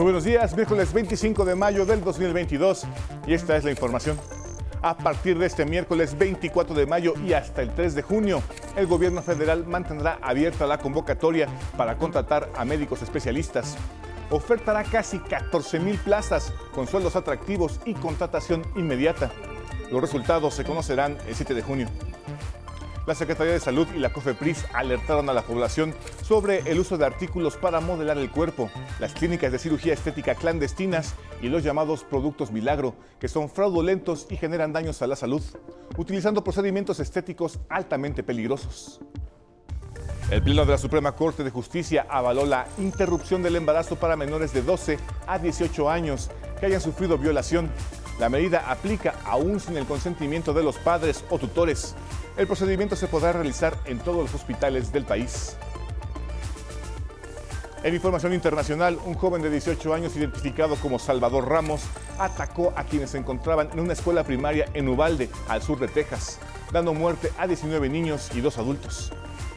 Muy buenos días, miércoles 25 de mayo del 2022 y esta es la información. A partir de este miércoles 24 de mayo y hasta el 3 de junio, el gobierno federal mantendrá abierta la convocatoria para contratar a médicos especialistas. Ofertará casi 14 mil plazas con sueldos atractivos y contratación inmediata. Los resultados se conocerán el 7 de junio. La Secretaría de Salud y la COFEPRIS alertaron a la población sobre el uso de artículos para modelar el cuerpo, las clínicas de cirugía estética clandestinas y los llamados productos milagro, que son fraudulentos y generan daños a la salud, utilizando procedimientos estéticos altamente peligrosos. El Pleno de la Suprema Corte de Justicia avaló la interrupción del embarazo para menores de 12 a 18 años que hayan sufrido violación. La medida aplica aún sin el consentimiento de los padres o tutores. El procedimiento se podrá realizar en todos los hospitales del país. En información internacional, un joven de 18 años identificado como Salvador Ramos atacó a quienes se encontraban en una escuela primaria en Uvalde, al sur de Texas, dando muerte a 19 niños y dos adultos.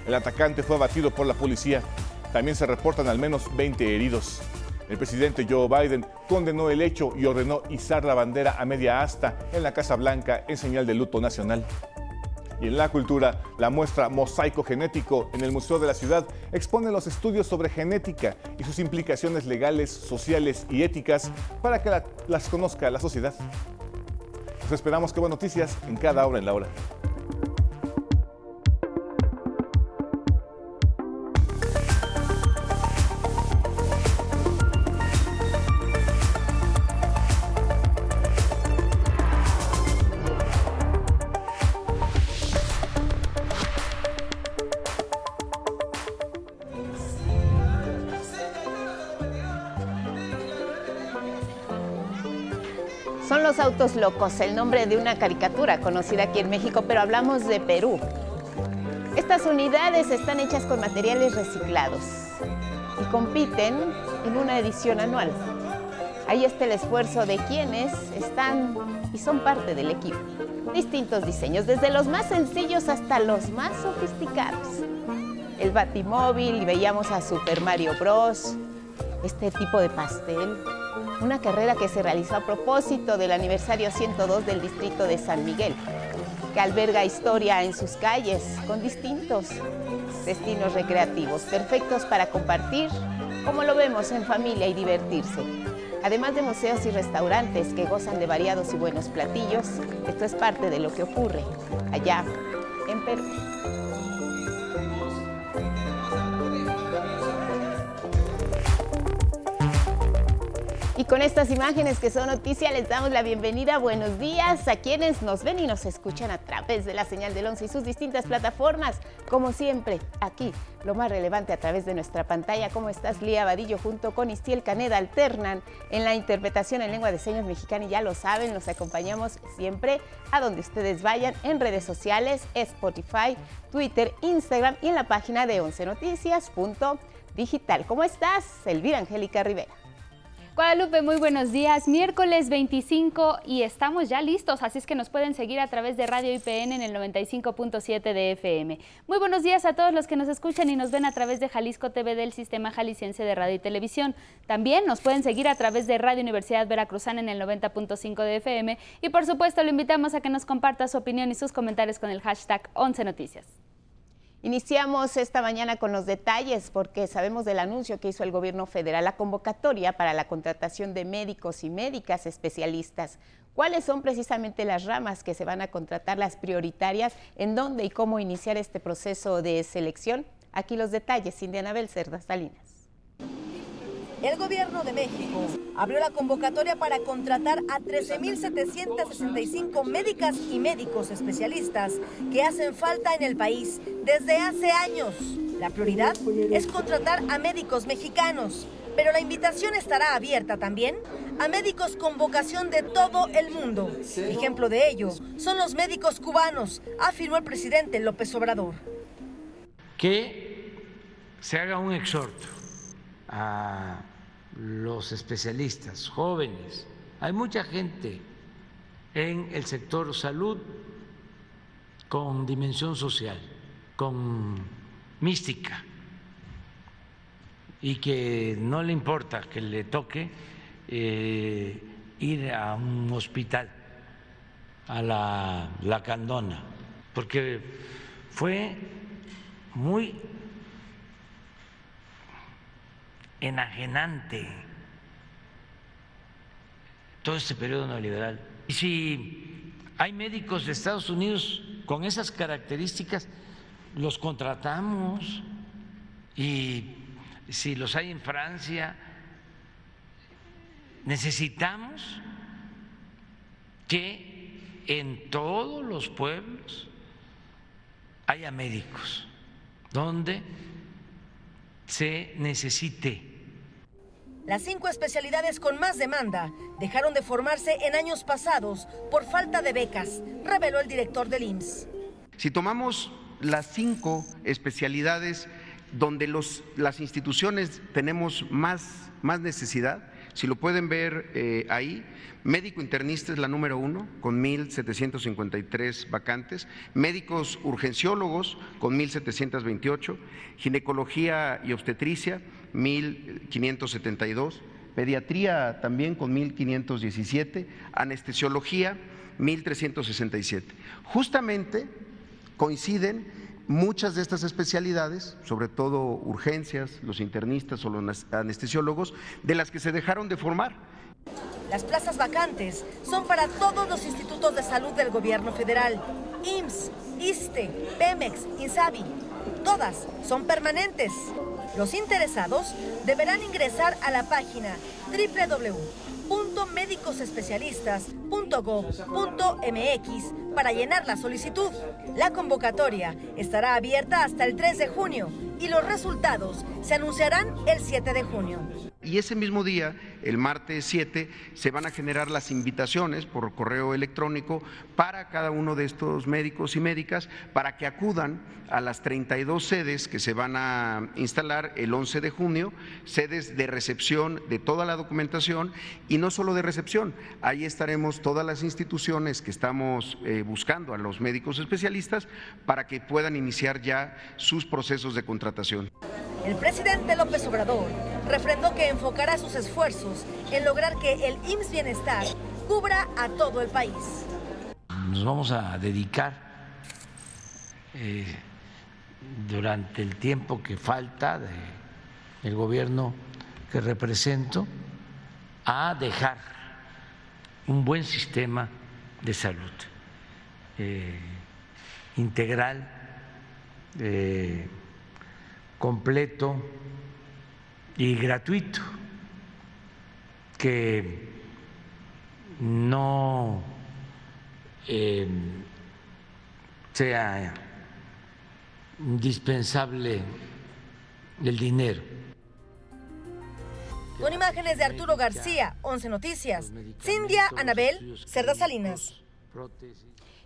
El atacante fue abatido por la policía. También se reportan al menos 20 heridos. El presidente Joe Biden condenó el hecho y ordenó izar la bandera a media asta en la Casa Blanca en señal de luto nacional. Y en la cultura, la muestra Mosaico Genético en el Museo de la Ciudad expone los estudios sobre genética y sus implicaciones legales, sociales y éticas para que las conozca la sociedad. Nos esperamos que buenas noticias en cada hora en la hora. Locos, el nombre de una caricatura conocida aquí en México, pero hablamos de Perú. Estas unidades están hechas con materiales reciclados y compiten en una edición anual. Ahí está el esfuerzo de quienes están y son parte del equipo. Distintos diseños, desde los más sencillos hasta los más sofisticados. El Batimóvil veíamos a Super Mario Bros. Este tipo de pastel, una carrera que se realizó a propósito del aniversario 102 del distrito de San Miguel, que alberga historia en sus calles con distintos destinos recreativos, perfectos para compartir, como lo vemos en familia y divertirse. Además de museos y restaurantes que gozan de variados y buenos platillos, esto es parte de lo que ocurre allá en Perú. Y con estas imágenes que son noticia, les damos la bienvenida. Buenos días a quienes nos ven y nos escuchan a través de la señal del 11 y sus distintas plataformas. Como siempre, aquí, lo más relevante a través de nuestra pantalla. ¿Cómo estás, Lía Vadillo? Junto con Istiel Caneda alternan en la interpretación en lengua de señas mexicana. Y ya lo saben, nos acompañamos siempre a donde ustedes vayan en redes sociales, Spotify, Twitter, Instagram y en la página de 11 noticias.digital. ¿Cómo estás? Elvira Angélica Rivera. Guadalupe, muy buenos días. Miércoles 25 y estamos ya listos, así es que nos pueden seguir a través de Radio IPN en el 95.7 de FM. Muy buenos días a todos los que nos escuchan y nos ven a través de Jalisco TV del Sistema Jalisciense de Radio y Televisión. También nos pueden seguir a través de Radio Universidad Veracruzana en el 90.5 de FM y por supuesto lo invitamos a que nos comparta su opinión y sus comentarios con el hashtag 11 Noticias. Iniciamos esta mañana con los detalles porque sabemos del anuncio que hizo el gobierno federal, la convocatoria para la contratación de médicos y médicas especialistas. ¿Cuáles son precisamente las ramas que se van a contratar, las prioritarias, en dónde y cómo iniciar este proceso de selección? Aquí los detalles, Indianabel Cerda Salinas el gobierno de México abrió la convocatoria para contratar a 13.765 médicas y médicos especialistas que hacen falta en el país desde hace años. La prioridad es contratar a médicos mexicanos, pero la invitación estará abierta también a médicos con vocación de todo el mundo. Ejemplo de ello son los médicos cubanos, afirmó el presidente López Obrador. Que se haga un exhorto a los especialistas jóvenes. Hay mucha gente en el sector salud con dimensión social, con mística. y que no le importa que le toque eh, ir a un hospital, a la, la Candona, porque fue muy enajenante todo este periodo neoliberal. Y si hay médicos de Estados Unidos con esas características, los contratamos y si los hay en Francia, necesitamos que en todos los pueblos haya médicos donde se necesite. Las cinco especialidades con más demanda dejaron de formarse en años pasados por falta de becas, reveló el director del IMSS. Si tomamos las cinco especialidades donde los, las instituciones tenemos más, más necesidad, si lo pueden ver eh, ahí, médico internista es la número uno, con 1.753 vacantes, médicos urgenciólogos con 1.728, ginecología y obstetricia 1.572, pediatría también con 1.517, anestesiología 1.367. Justamente coinciden muchas de estas especialidades, sobre todo urgencias, los internistas o los anestesiólogos, de las que se dejaron de formar. Las plazas vacantes son para todos los institutos de salud del gobierno federal, IMSS, ISTE, PEMEX, INSABI. Todas son permanentes. Los interesados deberán ingresar a la página www.médicosespecialistas.gov.mx para llenar la solicitud. La convocatoria estará abierta hasta el 3 de junio y los resultados se anunciarán el 7 de junio. Y ese mismo día, el martes 7, se van a generar las invitaciones por correo electrónico para cada uno de estos médicos y médicas para que acudan a las 32 sedes que se van a instalar el 11 de junio, sedes de recepción de toda la documentación y no solo de recepción, ahí estaremos todas las instituciones que estamos eh, buscando a los médicos especialistas para que puedan iniciar ya sus procesos de contratación. El presidente López Obrador refrendó que enfocará sus esfuerzos en lograr que el IMSS Bienestar cubra a todo el país. Nos vamos a dedicar eh, durante el tiempo que falta del gobierno que represento a dejar un buen sistema de salud eh, integral, eh, completo y gratuito, que no eh, sea indispensable el dinero. Con imágenes de Arturo García, 11 Noticias, Cindia Anabel, Cerda Salinas.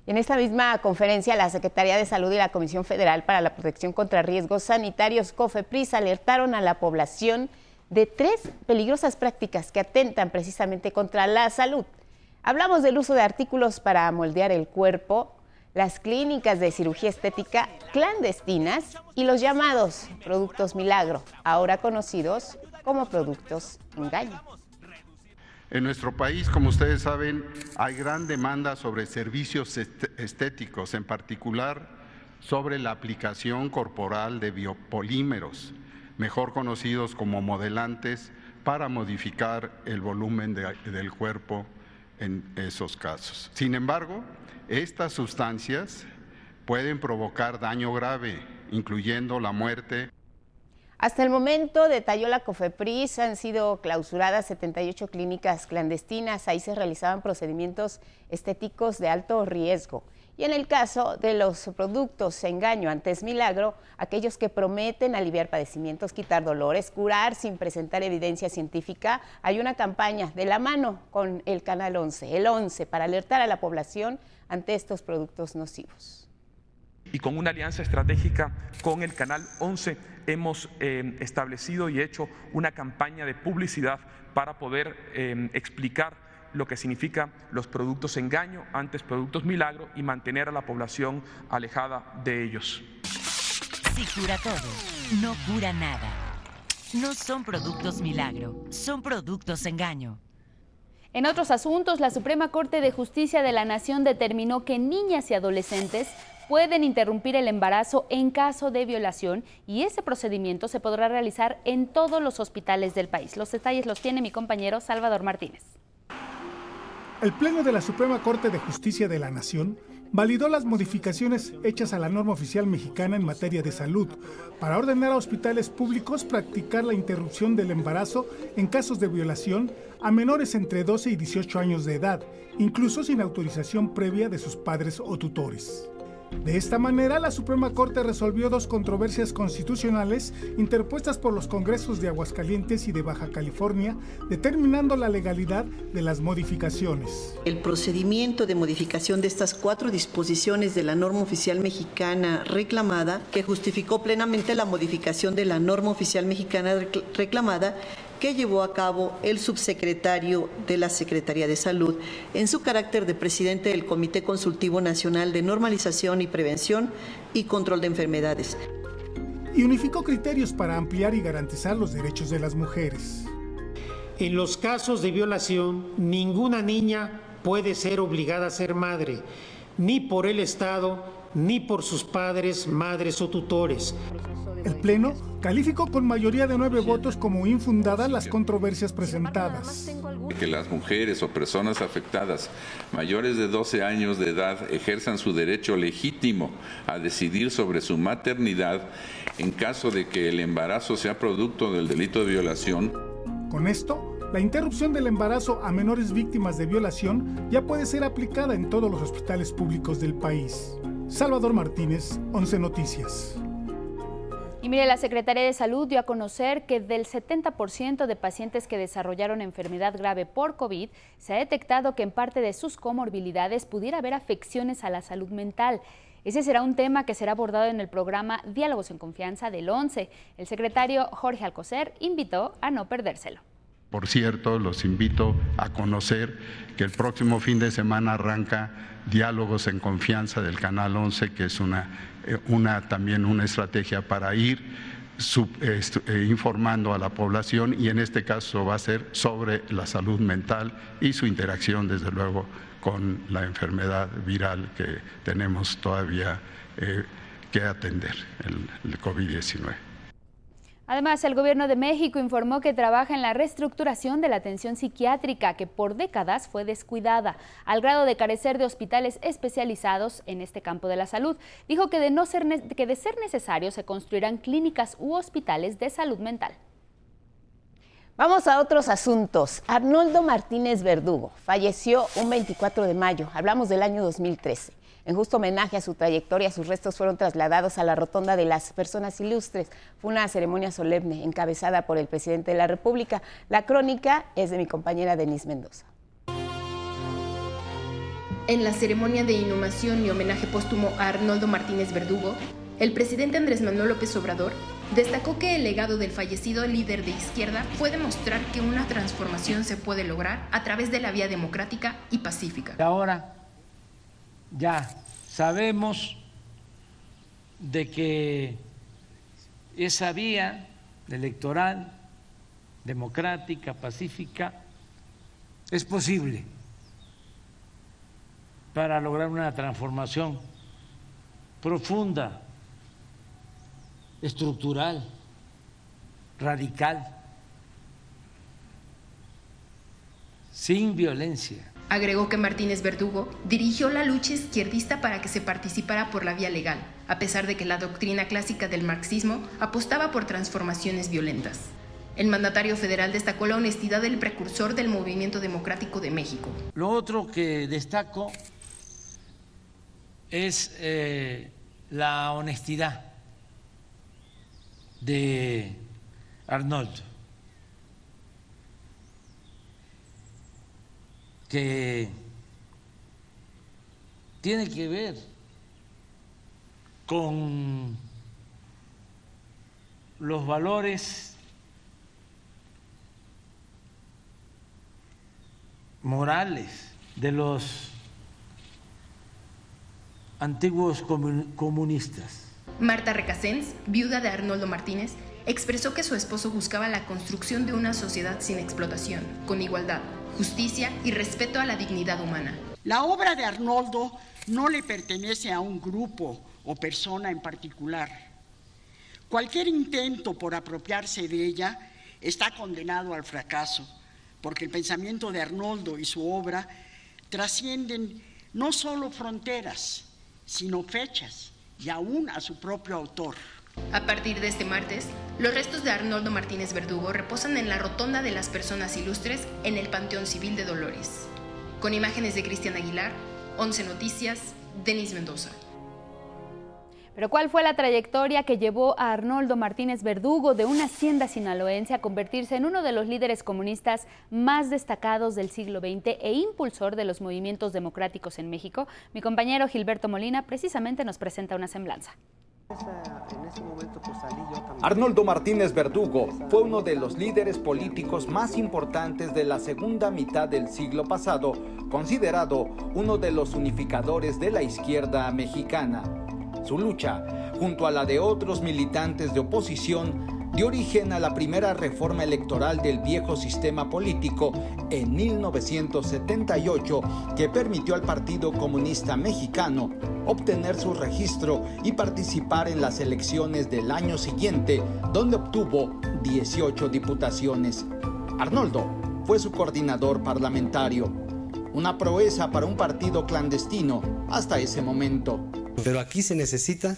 En esta misma conferencia, la Secretaría de Salud y la Comisión Federal para la Protección contra Riesgos Sanitarios, COFEPRIS, alertaron a la población de tres peligrosas prácticas que atentan precisamente contra la salud. Hablamos del uso de artículos para moldear el cuerpo, las clínicas de cirugía estética clandestinas y los llamados productos milagro, ahora conocidos como productos engaño. En nuestro país, como ustedes saben, hay gran demanda sobre servicios estéticos, en particular sobre la aplicación corporal de biopolímeros, mejor conocidos como modelantes, para modificar el volumen del cuerpo en esos casos. Sin embargo, estas sustancias pueden provocar daño grave, incluyendo la muerte hasta el momento, detalló la COFEPRIS, han sido clausuradas 78 clínicas clandestinas. Ahí se realizaban procedimientos estéticos de alto riesgo. Y en el caso de los productos engaño antes milagro, aquellos que prometen aliviar padecimientos, quitar dolores, curar sin presentar evidencia científica, hay una campaña de la mano con el Canal 11, el 11, para alertar a la población ante estos productos nocivos. Y con una alianza estratégica con el Canal 11 hemos eh, establecido y hecho una campaña de publicidad para poder eh, explicar lo que significa los productos engaño, antes productos milagro y mantener a la población alejada de ellos. Si cura todo, no cura nada. no son productos milagro, son productos engaño. En otros asuntos, la Suprema Corte de Justicia de la Nación determinó que niñas y adolescentes pueden interrumpir el embarazo en caso de violación y ese procedimiento se podrá realizar en todos los hospitales del país. Los detalles los tiene mi compañero Salvador Martínez. El Pleno de la Suprema Corte de Justicia de la Nación validó las modificaciones hechas a la norma oficial mexicana en materia de salud para ordenar a hospitales públicos practicar la interrupción del embarazo en casos de violación a menores entre 12 y 18 años de edad, incluso sin autorización previa de sus padres o tutores. De esta manera, la Suprema Corte resolvió dos controversias constitucionales interpuestas por los Congresos de Aguascalientes y de Baja California, determinando la legalidad de las modificaciones. El procedimiento de modificación de estas cuatro disposiciones de la norma oficial mexicana reclamada, que justificó plenamente la modificación de la norma oficial mexicana reclamada, que llevó a cabo el subsecretario de la Secretaría de Salud en su carácter de presidente del Comité Consultivo Nacional de Normalización y Prevención y Control de Enfermedades. Y unificó criterios para ampliar y garantizar los derechos de las mujeres. En los casos de violación, ninguna niña puede ser obligada a ser madre, ni por el Estado, ni por sus padres, madres o tutores. El Pleno calificó con mayoría de nueve votos como infundadas las controversias presentadas. Que las mujeres o personas afectadas mayores de 12 años de edad ejerzan su derecho legítimo a decidir sobre su maternidad en caso de que el embarazo sea producto del delito de violación. Con esto, la interrupción del embarazo a menores víctimas de violación ya puede ser aplicada en todos los hospitales públicos del país. Salvador Martínez, 11 Noticias. Y mire, la Secretaría de Salud dio a conocer que del 70% de pacientes que desarrollaron enfermedad grave por COVID, se ha detectado que en parte de sus comorbilidades pudiera haber afecciones a la salud mental. Ese será un tema que será abordado en el programa Diálogos en Confianza del 11. El secretario Jorge Alcocer invitó a no perdérselo. Por cierto, los invito a conocer que el próximo fin de semana arranca Diálogos en Confianza del Canal 11, que es una una, también una estrategia para ir eh, informando a la población y en este caso va a ser sobre la salud mental y su interacción, desde luego, con la enfermedad viral que tenemos todavía eh, que atender, el, el COVID-19. Además, el Gobierno de México informó que trabaja en la reestructuración de la atención psiquiátrica, que por décadas fue descuidada, al grado de carecer de hospitales especializados en este campo de la salud. Dijo que de, no ser, que de ser necesario se construirán clínicas u hospitales de salud mental. Vamos a otros asuntos. Arnoldo Martínez Verdugo falleció un 24 de mayo. Hablamos del año 2013. En justo homenaje a su trayectoria, sus restos fueron trasladados a la Rotonda de las Personas Ilustres. Fue una ceremonia solemne encabezada por el presidente de la República. La crónica es de mi compañera Denise Mendoza. En la ceremonia de inhumación y homenaje póstumo a Arnoldo Martínez Verdugo, el presidente Andrés Manuel López Obrador destacó que el legado del fallecido líder de izquierda fue demostrar que una transformación se puede lograr a través de la vía democrática y pacífica. Ahora ya sabemos de que esa vía electoral, democrática, pacífica, es posible para lograr una transformación profunda, estructural, radical, sin violencia. Agregó que Martínez Verdugo dirigió la lucha izquierdista para que se participara por la vía legal, a pesar de que la doctrina clásica del marxismo apostaba por transformaciones violentas. El mandatario federal destacó la honestidad del precursor del movimiento democrático de México. Lo otro que destaco es eh, la honestidad de Arnoldo. Que tiene que ver con los valores morales de los antiguos comunistas. Marta Recasens, viuda de Arnoldo Martínez, expresó que su esposo buscaba la construcción de una sociedad sin explotación, con igualdad, justicia y respeto a la dignidad humana. La obra de Arnoldo no le pertenece a un grupo o persona en particular. Cualquier intento por apropiarse de ella está condenado al fracaso, porque el pensamiento de Arnoldo y su obra trascienden no solo fronteras, sino fechas y aún a su propio autor. A partir de este martes, los restos de Arnoldo Martínez Verdugo reposan en la Rotonda de las Personas Ilustres en el Panteón Civil de Dolores. Con imágenes de Cristian Aguilar, 11 Noticias, Denis Mendoza. Pero ¿cuál fue la trayectoria que llevó a Arnoldo Martínez Verdugo de una hacienda sinaloense a convertirse en uno de los líderes comunistas más destacados del siglo XX e impulsor de los movimientos democráticos en México? Mi compañero Gilberto Molina precisamente nos presenta una semblanza. Arnoldo Martínez Verdugo fue uno de los líderes políticos más importantes de la segunda mitad del siglo pasado, considerado uno de los unificadores de la izquierda mexicana. Su lucha, junto a la de otros militantes de oposición, dio origen a la primera reforma electoral del viejo sistema político en 1978 que permitió al Partido Comunista Mexicano obtener su registro y participar en las elecciones del año siguiente, donde obtuvo 18 diputaciones. Arnoldo fue su coordinador parlamentario, una proeza para un partido clandestino hasta ese momento. Pero aquí se necesita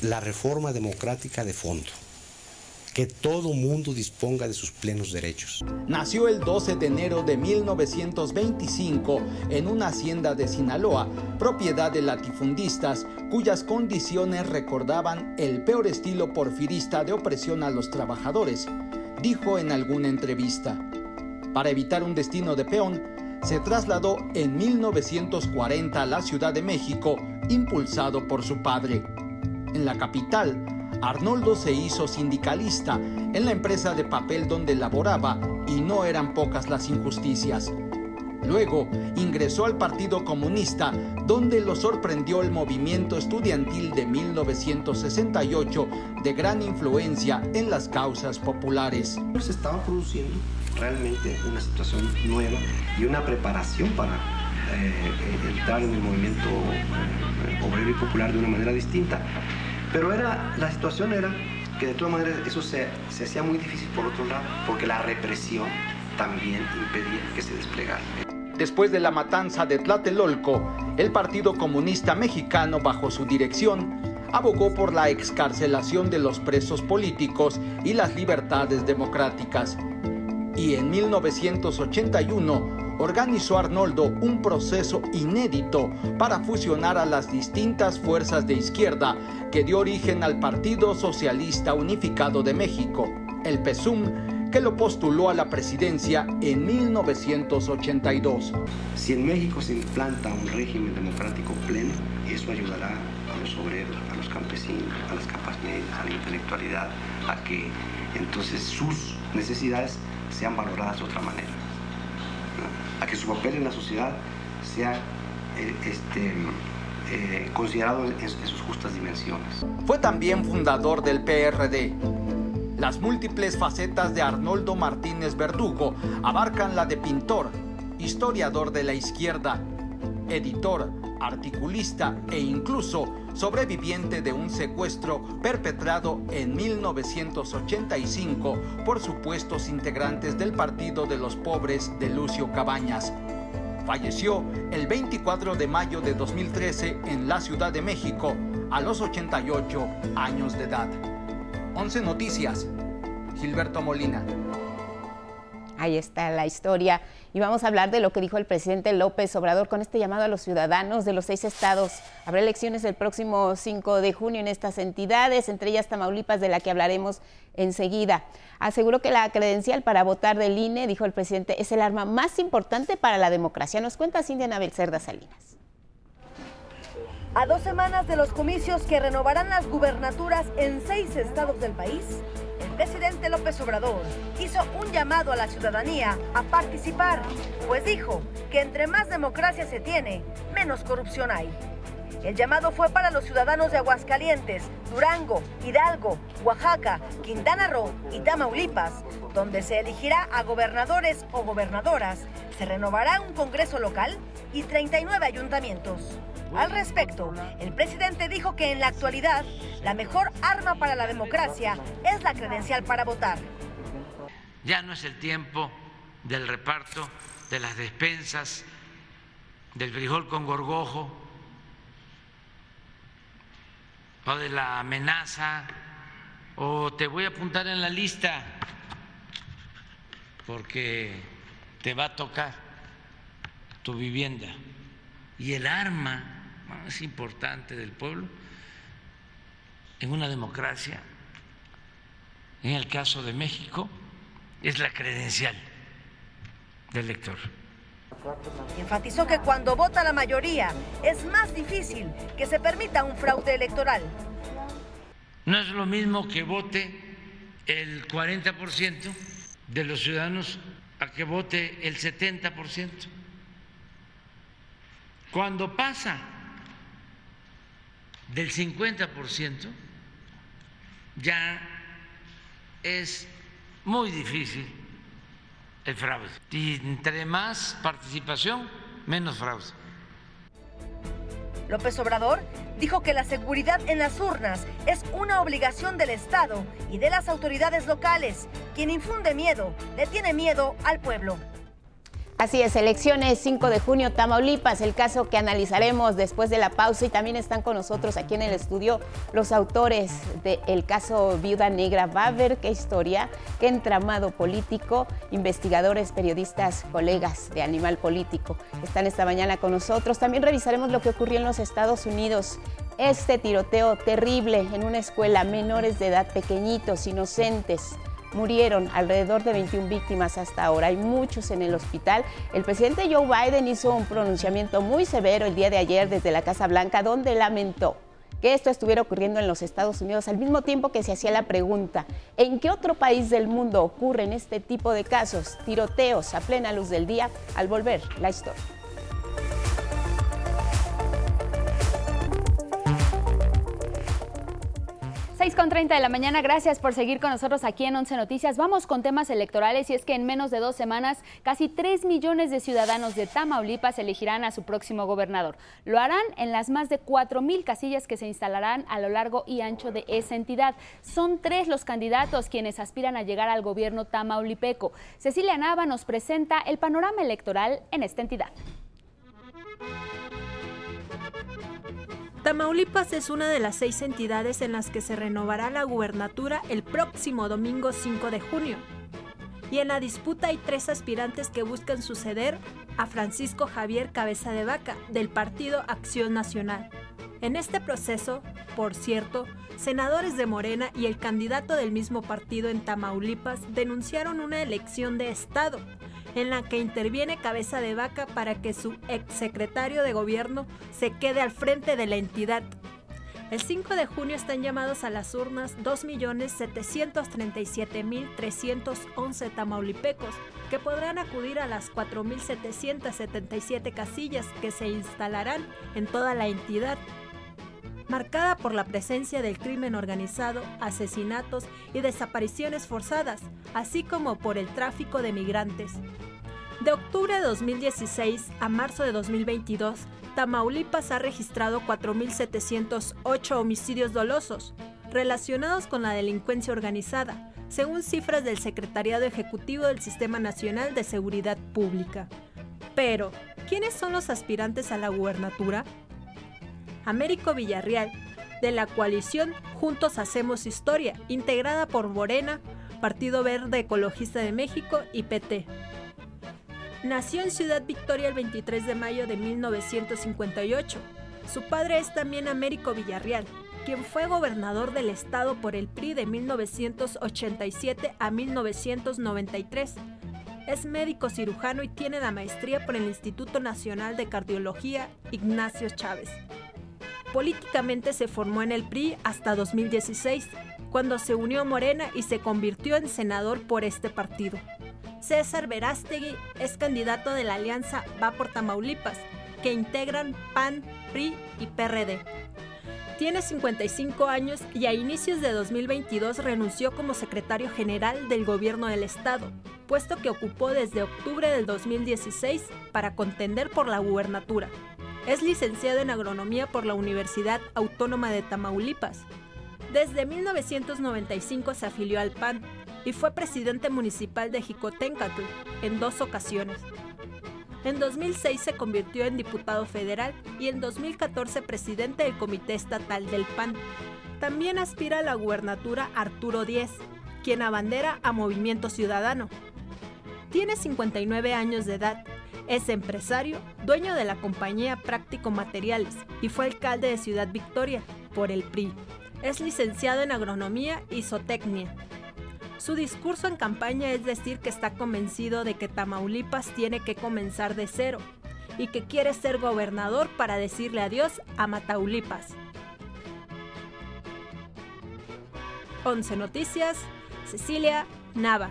la reforma democrática de fondo que todo mundo disponga de sus plenos derechos. Nació el 12 de enero de 1925 en una hacienda de Sinaloa, propiedad de latifundistas, cuyas condiciones recordaban el peor estilo porfirista de opresión a los trabajadores, dijo en alguna entrevista. Para evitar un destino de peón, se trasladó en 1940 a la Ciudad de México, impulsado por su padre. En la capital, Arnoldo se hizo sindicalista en la empresa de papel donde laboraba y no eran pocas las injusticias. Luego ingresó al Partido Comunista, donde lo sorprendió el movimiento estudiantil de 1968, de gran influencia en las causas populares. Se estaba produciendo realmente una situación nueva y una preparación para eh, entrar en el movimiento eh, obrero y popular de una manera distinta. Pero era, la situación era que de todas maneras eso se, se hacía muy difícil por otro lado, porque la represión también impedía que se desplegara. Después de la matanza de Tlatelolco, el Partido Comunista Mexicano, bajo su dirección, abogó por la excarcelación de los presos políticos y las libertades democráticas. Y en 1981 organizó Arnoldo un proceso inédito para fusionar a las distintas fuerzas de izquierda que dio origen al Partido Socialista Unificado de México, el PESUM, que lo postuló a la presidencia en 1982. Si en México se implanta un régimen democrático pleno, eso ayudará a los obreros, a los campesinos, a las capas medias, a la intelectualidad, a que entonces sus necesidades sean valoradas de otra manera a que su papel en la sociedad sea eh, este, eh, considerado en, en sus justas dimensiones. Fue también fundador del PRD. Las múltiples facetas de Arnoldo Martínez Verdugo abarcan la de pintor, historiador de la izquierda, editor, articulista e incluso sobreviviente de un secuestro perpetrado en 1985 por supuestos integrantes del Partido de los Pobres de Lucio Cabañas. Falleció el 24 de mayo de 2013 en la Ciudad de México a los 88 años de edad. 11 Noticias, Gilberto Molina. Ahí está la historia. Y vamos a hablar de lo que dijo el presidente López Obrador con este llamado a los ciudadanos de los seis estados. Habrá elecciones el próximo 5 de junio en estas entidades, entre ellas Tamaulipas, de la que hablaremos enseguida. Aseguró que la credencial para votar del INE, dijo el presidente, es el arma más importante para la democracia. Nos cuenta Cindy Anabel Cerda Salinas. A dos semanas de los comicios que renovarán las gubernaturas en seis estados del país, el presidente López Obrador hizo un llamado a la ciudadanía a participar, pues dijo que entre más democracia se tiene, menos corrupción hay. El llamado fue para los ciudadanos de Aguascalientes, Durango, Hidalgo, Oaxaca, Quintana Roo y Tamaulipas, donde se elegirá a gobernadores o gobernadoras, se renovará un Congreso local y 39 ayuntamientos. Al respecto, el presidente dijo que en la actualidad la mejor arma para la democracia es la credencial para votar. Ya no es el tiempo del reparto de las despensas, del frijol con gorgojo o de la amenaza o te voy a apuntar en la lista porque te va a tocar tu vivienda. Y el arma más importante del pueblo en una democracia, en el caso de México, es la credencial del lector. Enfatizó que cuando vota la mayoría es más difícil que se permita un fraude electoral. No es lo mismo que vote el 40% de los ciudadanos a que vote el 70%. Cuando pasa del 50%, ya es muy difícil el fraude. Y entre más participación, menos fraude. López Obrador dijo que la seguridad en las urnas es una obligación del Estado y de las autoridades locales. Quien infunde miedo le tiene miedo al pueblo. Así es, elecciones 5 de junio, Tamaulipas, el caso que analizaremos después de la pausa y también están con nosotros aquí en el estudio los autores del caso Viuda Negra. Va a ver qué historia, qué entramado político, investigadores, periodistas, colegas de Animal Político están esta mañana con nosotros. También revisaremos lo que ocurrió en los Estados Unidos. Este tiroteo terrible en una escuela, menores de edad, pequeñitos, inocentes Murieron alrededor de 21 víctimas hasta ahora. Hay muchos en el hospital. El presidente Joe Biden hizo un pronunciamiento muy severo el día de ayer desde la Casa Blanca donde lamentó que esto estuviera ocurriendo en los Estados Unidos al mismo tiempo que se hacía la pregunta, ¿en qué otro país del mundo ocurren este tipo de casos, tiroteos a plena luz del día? Al volver, la historia. 6 con 30 de la mañana, gracias por seguir con nosotros aquí en Once Noticias. Vamos con temas electorales y es que en menos de dos semanas casi 3 millones de ciudadanos de Tamaulipas elegirán a su próximo gobernador. Lo harán en las más de 4 mil casillas que se instalarán a lo largo y ancho de esa entidad. Son tres los candidatos quienes aspiran a llegar al gobierno tamaulipeco. Cecilia Nava nos presenta el panorama electoral en esta entidad. Tamaulipas es una de las seis entidades en las que se renovará la gubernatura el próximo domingo 5 de junio. Y en la disputa hay tres aspirantes que buscan suceder a Francisco Javier Cabeza de Vaca, del Partido Acción Nacional. En este proceso, por cierto, senadores de Morena y el candidato del mismo partido en Tamaulipas denunciaron una elección de Estado, en la que interviene Cabeza de Vaca para que su exsecretario de gobierno se quede al frente de la entidad. El 5 de junio están llamados a las urnas 2.737.311 tamaulipecos que podrán acudir a las 4.777 casillas que se instalarán en toda la entidad marcada por la presencia del crimen organizado, asesinatos y desapariciones forzadas, así como por el tráfico de migrantes. De octubre de 2016 a marzo de 2022, Tamaulipas ha registrado 4.708 homicidios dolosos relacionados con la delincuencia organizada, según cifras del Secretariado Ejecutivo del Sistema Nacional de Seguridad Pública. Pero, ¿quiénes son los aspirantes a la gubernatura? Américo Villarreal, de la coalición Juntos Hacemos Historia, integrada por Morena, Partido Verde Ecologista de México y PT. Nació en Ciudad Victoria el 23 de mayo de 1958. Su padre es también Américo Villarreal, quien fue gobernador del estado por el PRI de 1987 a 1993. Es médico cirujano y tiene la maestría por el Instituto Nacional de Cardiología Ignacio Chávez. Políticamente se formó en el PRI hasta 2016, cuando se unió a Morena y se convirtió en senador por este partido. César Verástegui es candidato de la alianza Va por Tamaulipas, que integran PAN, PRI y PRD. Tiene 55 años y a inicios de 2022 renunció como secretario general del gobierno del estado, puesto que ocupó desde octubre del 2016 para contender por la gubernatura. Es licenciado en agronomía por la Universidad Autónoma de Tamaulipas. Desde 1995 se afilió al PAN y fue presidente municipal de Jicotencatl en dos ocasiones. En 2006 se convirtió en diputado federal y en 2014 presidente del Comité Estatal del PAN. También aspira a la gubernatura Arturo Díez, quien abandera a Movimiento Ciudadano. Tiene 59 años de edad, es empresario, dueño de la compañía Práctico Materiales y fue alcalde de Ciudad Victoria por el PRI. Es licenciado en agronomía y zootecnia su discurso en campaña es decir que está convencido de que Tamaulipas tiene que comenzar de cero y que quiere ser gobernador para decirle adiós a Mataulipas. 11 Noticias, Cecilia Nava.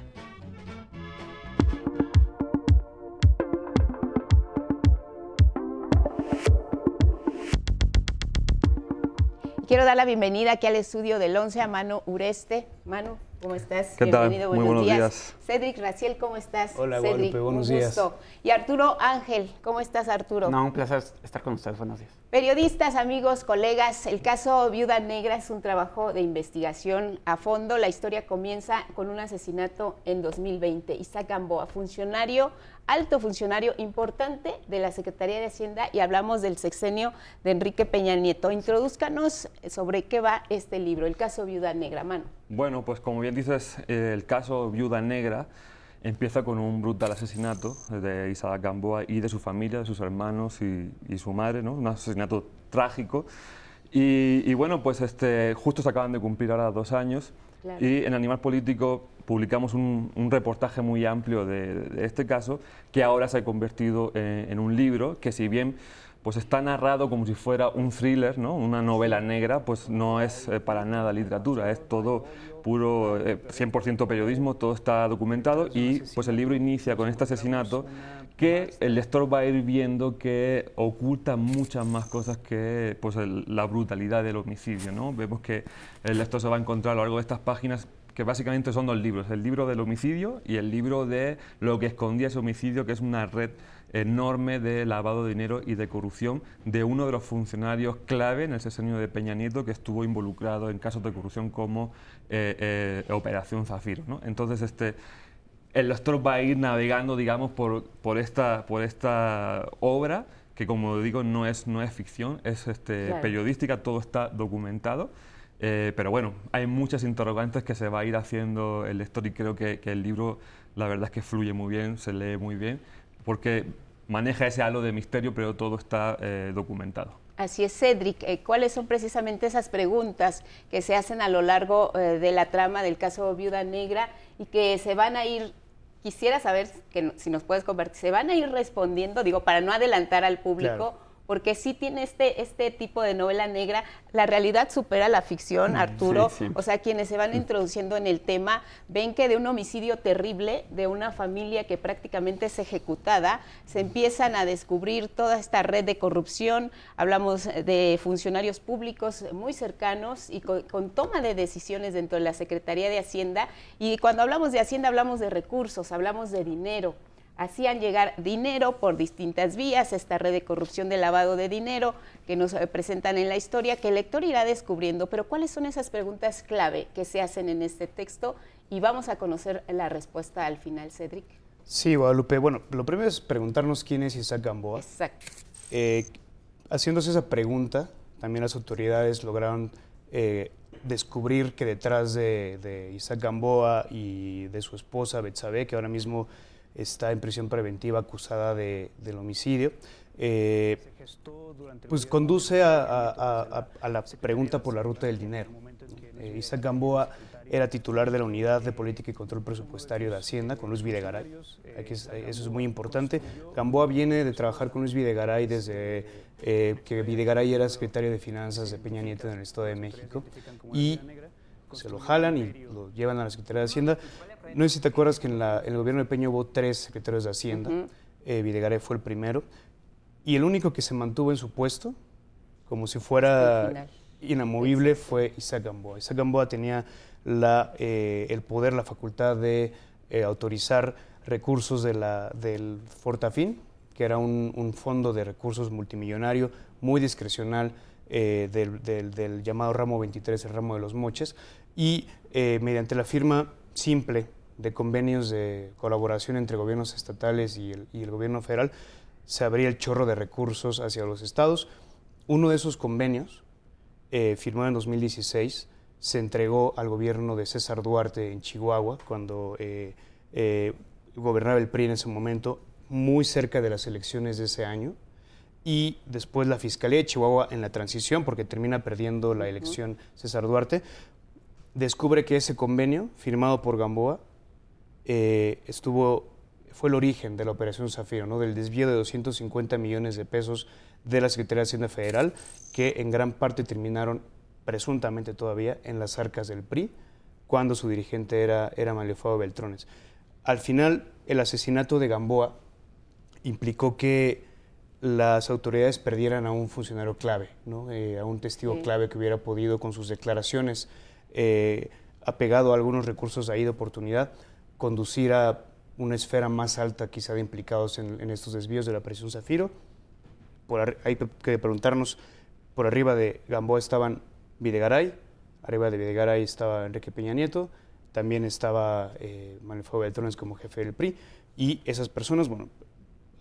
Quiero dar la bienvenida aquí al estudio del 11 a Manu Ureste. Manu, ¿Cómo estás? ¿Qué Bienvenido, buenos, Muy buenos días. Cedric Raciel, ¿cómo estás? Hola, Cedric, Guadalupe, buenos un días. Gusto. Y Arturo Ángel, ¿cómo estás, Arturo? No, un placer estar con ustedes, buenos días. Periodistas, amigos, colegas, el caso Viuda Negra es un trabajo de investigación a fondo. La historia comienza con un asesinato en 2020. Isaac Gamboa, funcionario, alto funcionario importante de la Secretaría de Hacienda y hablamos del sexenio de Enrique Peña Nieto. Introduzcanos sobre qué va este libro, el caso Viuda Negra, mano. Bueno, pues como bien dices, el caso Viuda Negra empieza con un brutal asesinato de Isaac Gamboa y de su familia, de sus hermanos y, su madre, ¿no? un asesinato trágico. Y, bueno, pues este, justo se acaban de cumplir ahora dos años y en Animal Político publicamos un, reportaje muy amplio de, este caso que ahora se ha convertido en un libro que si bien pues está narrado como si fuera un thriller, ¿no? una novela negra, pues no es eh, para nada literatura, es todo puro 100% eh, periodismo, todo está documentado y pues el libro inicia con este asesinato que el lector va a ir viendo que oculta muchas más cosas que pues, la brutalidad del homicidio. ¿no? Vemos que el lector se va a encontrar a lo largo de estas páginas que básicamente son dos libros, el libro del homicidio y el libro de lo que escondía ese homicidio, que es una red enorme de lavado de dinero y de corrupción de uno de los funcionarios clave en el sexenio de Peña Nieto que estuvo involucrado en casos de corrupción como eh, eh, Operación Zafiro. Entonces, este, el lector va a ir navegando, digamos, por, por, esta, por esta obra que, como digo, no es, no es ficción, es este, periodística, todo está documentado. Eh, pero bueno, hay muchas interrogantes que se va a ir haciendo el lector y creo que, que el libro, la verdad es que fluye muy bien, se lee muy bien, porque maneja ese halo de misterio, pero todo está eh, documentado. Así es, Cedric. Eh, ¿Cuáles son precisamente esas preguntas que se hacen a lo largo eh, de la trama del caso Viuda Negra y que se van a ir, quisiera saber que, si nos puedes compartir, se van a ir respondiendo, digo, para no adelantar al público? Porque sí tiene este, este tipo de novela negra. La realidad supera la ficción, mm, Arturo. O sea, quienes se van mm. introduciendo en el tema ven que de un homicidio terrible, de una familia que prácticamente es ejecutada, se empiezan a descubrir toda esta red de corrupción. Hablamos de funcionarios públicos muy cercanos y con, con toma de decisiones dentro de la Secretaría de Hacienda. Y cuando hablamos de Hacienda hablamos de recursos, hablamos de dinero hacían llegar dinero por distintas vías, esta red de corrupción de lavado de dinero que nos eh, presentan en la historia, que el lector irá descubriendo. Pero ¿cuáles son esas preguntas clave que se hacen en este texto? Y vamos a conocer la respuesta al final, Cedric. Sí, Guadalupe. Bueno, lo primero es preguntarnos quién es Isaac Gamboa. Exacto. Eh, haciéndose esa pregunta, también las autoridades lograron eh, descubrir que detrás de, de, Isaac Gamboa y de su esposa Betsabe, que ahora mismo está en prisión preventiva acusada de, del homicidio. Eh, pues conduce a, la pregunta por la ruta del dinero. Eh, Isaac Gamboa era titular de la Unidad de Política y Control Presupuestario de Hacienda con Luis Videgaray. Eso es muy importante. Gamboa viene de trabajar con Luis Videgaray desde eh, que Videgaray era secretario de Finanzas de Peña Nieto en el Estado de México. Y se lo jalan y lo llevan a la Secretaría de Hacienda. No sé si te acuerdas que en, el gobierno de Peña hubo tres secretarios de Hacienda. Eh, Videgaray fue el primero. Y el único que se mantuvo en su puesto, como si fuera inamovible fue Isaac Gamboa. Isaac Gamboa tenía la, eh, el poder, la facultad de eh, autorizar recursos de la, del Fortafín, que era un, un, fondo de recursos multimillonario muy discrecional eh, del, llamado ramo 23, el ramo de los moches, y mediante la firma simple de convenios de colaboración entre gobiernos estatales y el, gobierno federal, se abría el chorro de recursos hacia los estados. Uno de esos convenios, eh, firmado en 2016, se entregó al gobierno de César Duarte en Chihuahua, cuando eh, eh, gobernaba el PRI en ese momento, muy cerca de las elecciones de ese año. Y después la Fiscalía de Chihuahua en la transición, porque termina perdiendo la elección César Duarte, descubre que ese convenio, firmado por Gamboa, estuvo, fue el origen de la Operación Zafiro, ¿no? del desvío de 250 millones de pesos de la Secretaría de Hacienda Federal, que en gran parte terminaron presuntamente todavía en las arcas del PRI, cuando su dirigente era, era Malefado Beltrones. Al final, el asesinato de Gamboa implicó que las autoridades perdieran a un funcionario clave, ¿no? Eh, a un testigo sí. clave que hubiera podido, con sus declaraciones, eh, apegado a algunos recursos ahí de oportunidad, conducir a una esfera más alta quizá de implicados en, en estos desvíos de la presión Zafiro. Por hay que preguntarnos, por arriba de Gamboa estaban Videgaray, arriba de Videgaray estaba Enrique Peña Nieto, también estaba eh, Manuel Beltrones como jefe del PRI, y esas personas, bueno,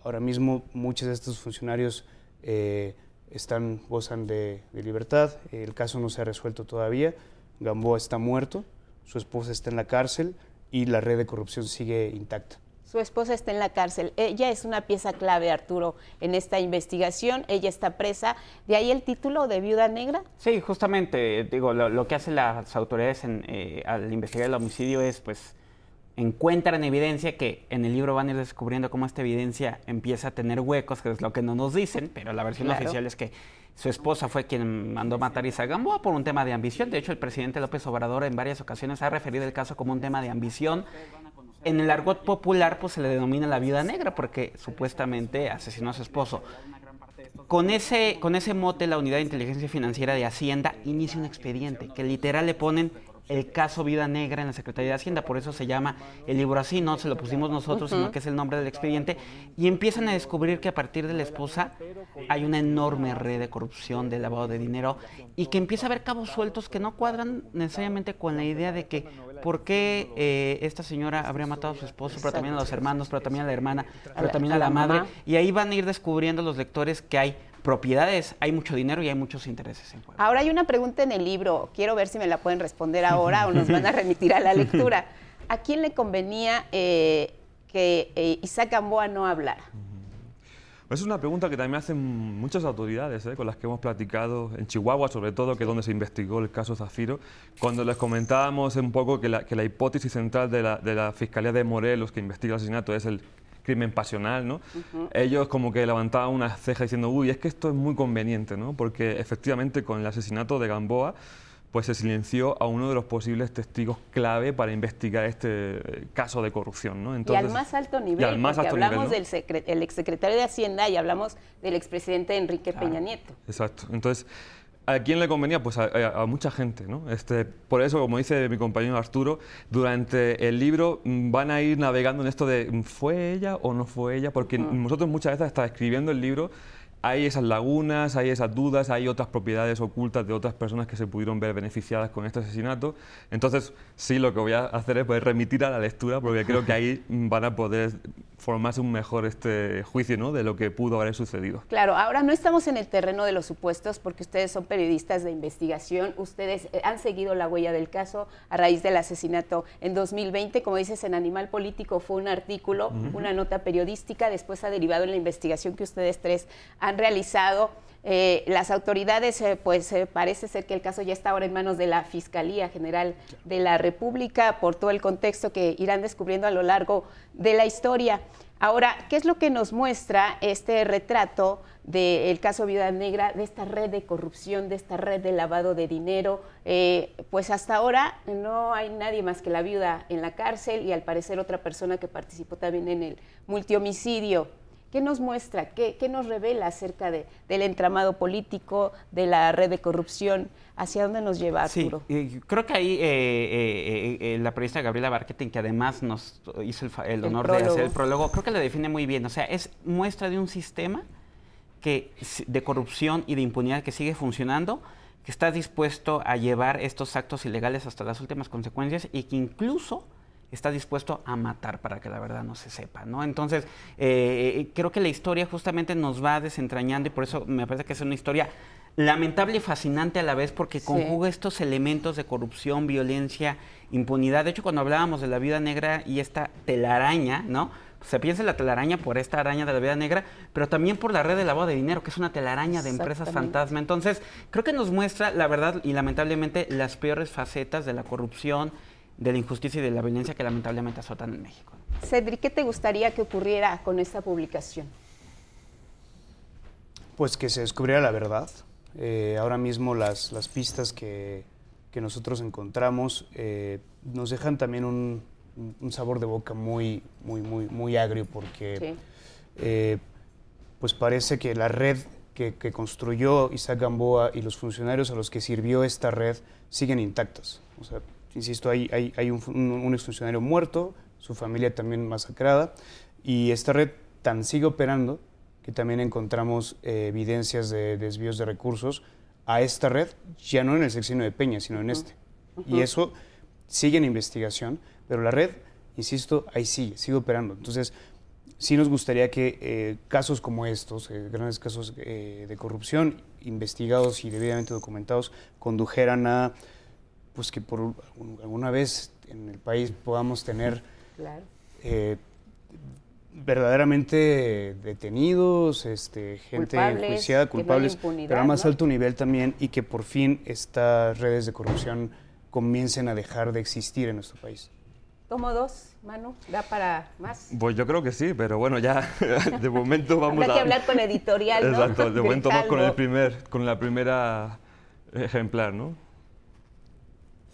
ahora mismo muchos de estos funcionarios eh, están, gozan de, de, libertad, el caso no se ha resuelto todavía, Gamboa está muerto, su esposa está en la cárcel y la red de corrupción sigue intacta. Su esposa está en la cárcel. Ella es una pieza clave, Arturo, en esta investigación. Ella está presa. ¿De ahí el título de Viuda Negra? Sí, justamente, digo, lo, lo que hacen las autoridades en, eh, al investigar el homicidio es, pues, encuentran evidencia que en el libro van a ir descubriendo cómo esta evidencia empieza a tener huecos, que es lo que no nos dicen, pero la versión claro. oficial es que su esposa fue quien mandó matar a Isaac Gamboa por un tema de ambición. De hecho, el presidente López Obrador en varias ocasiones ha referido el caso como un tema de ambición en el argot popular pues se le denomina la viuda negra porque supuestamente asesinó a su esposo. Con ese, con ese mote, la Unidad de Inteligencia Financiera de Hacienda inicia un expediente que literal le ponen el caso Vida Negra en la Secretaría de Hacienda, por eso se llama el libro así, no se lo pusimos nosotros, uh -huh. sino que es el nombre del expediente, y empiezan a descubrir que a partir de la esposa hay una enorme red de corrupción, de lavado de dinero, y que empieza a haber cabos sueltos que no cuadran necesariamente con la idea de que por qué eh, esta señora habría matado a su esposo, pero también a los hermanos, pero también a la hermana, pero también a la madre, y ahí van a ir descubriendo los lectores que hay propiedades, hay mucho dinero y hay muchos intereses en juego. Ahora hay una pregunta en el libro, quiero ver si me la pueden responder ahora o nos van a remitir a la lectura. ¿A quién le convenía eh, que eh, Isaac Gamboa no hablara? Es una pregunta que también hacen muchas autoridades ¿eh? con las que hemos platicado en Chihuahua, sobre todo, que es donde se investigó el caso Zafiro, cuando les comentábamos un poco que la, que la hipótesis central de la, de la Fiscalía de Morelos que investiga el asesinato es el crimen pasional, ¿no? Uh -huh. Ellos como que levantaban una ceja diciendo, uy, es que esto es muy conveniente, ¿no? Porque efectivamente con el asesinato de Gamboa, pues se silenció a uno de los posibles testigos clave para investigar este caso de corrupción, ¿no? Entonces, y al más alto nivel, más porque alto hablamos nivel, ¿no? del el exsecretario de Hacienda y hablamos del expresidente Enrique claro. Peña Nieto. Exacto. Entonces, ¿A quién le convenía? Pues a, a, a, mucha gente, ¿no? Este, por eso, como dice mi compañero Arturo, durante el libro mm, van a ir navegando en esto de ¿fue ella o no fue ella? Porque nosotros muchas veces hasta escribiendo el libro hay esas lagunas, hay esas dudas, hay otras propiedades ocultas de otras personas que se pudieron ver beneficiadas con este asesinato. Entonces, sí, lo que voy a hacer es pues, remitir a la lectura, porque creo que ahí van a poder formarse un mejor este juicio ¿no? de lo que pudo haber sucedido. Claro, ahora no estamos en el terreno de los supuestos porque ustedes son periodistas de investigación, ustedes eh, han seguido la huella del caso a raíz del asesinato en 2020, como dices, en Animal Político fue un artículo, uh -huh. una nota periodística, después ha derivado en la investigación que ustedes tres han realizado. Eh, las autoridades, eh, pues eh, parece ser que el caso ya está ahora en manos de la Fiscalía General de la República por todo el contexto que irán descubriendo a lo largo de la historia. Ahora, ¿qué es lo que nos muestra este retrato del caso Viuda Negra, de esta red de corrupción, de esta red de lavado de dinero? Pues hasta ahora no hay nadie más que la viuda en la cárcel y al parecer otra persona que participó también en el multihomicidio ¿Qué nos muestra? ¿Qué, qué nos revela acerca de, del entramado político, de la red de corrupción? ¿Hacia dónde nos lleva Arturo? Sí, creo que ahí eh, eh, eh, la periodista Gabriela Barquetin, que además nos hizo el, el honor de hacer el prólogo, creo que lo define muy bien. O sea, es muestra de un sistema que, de corrupción y de impunidad que sigue funcionando, que está dispuesto a llevar estos actos ilegales hasta las últimas consecuencias y que incluso está dispuesto a matar para que la verdad no se sepa, ¿no? Entonces, creo que la historia justamente nos va desentrañando y por eso me parece que es una historia lamentable y fascinante a la vez porque conjuga estos elementos de corrupción, violencia, impunidad. De hecho, cuando hablábamos de la vida negra y esta telaraña, ¿no? Se piensa en la telaraña por esta araña de la vida negra, pero también por la red de lavado de dinero, que es una telaraña de empresas fantasma. Entonces, creo que nos muestra, la verdad, y lamentablemente, las peores facetas de la corrupción, de la injusticia y de la violencia que lamentablemente azotan en México. Cedric, ¿qué te gustaría que ocurriera con esta publicación? Pues que se descubriera la verdad, eh, ahora mismo las, las pistas que, que, nosotros encontramos eh, nos dejan también un, un, sabor de boca muy, muy, muy, muy agrio porque eh, pues parece que la red que, que, construyó Isaac Gamboa y los funcionarios a los que sirvió esta red siguen intactas. O sea, insisto, hay, hay, hay un, un exfuncionario muerto, su familia también masacrada, y esta red tan sigue operando que también encontramos eh, evidencias de desvíos de recursos a esta red, ya no en el sexenio de Peña, sino en este. Y eso sigue en investigación, pero la red, insisto, ahí sigue, sigue operando. Entonces, sí nos gustaría que eh, casos como estos, eh, grandes casos de corrupción, investigados y debidamente documentados, condujeran a, pues que por alguna vez en el país podamos tener claro verdaderamente detenidos, este, gente enjuiciada, culpables, pero a más alto nivel también y que por fin estas redes de corrupción comiencen a dejar de existir en nuestro país. Tomo dos, Manu, ¿da para más? Pues yo creo que sí, pero bueno, ya de momento vamos Habrá a... que hablar con editorial, ¿no? Exacto, de momento vamos con el primer, con la primera ejemplar, ¿no?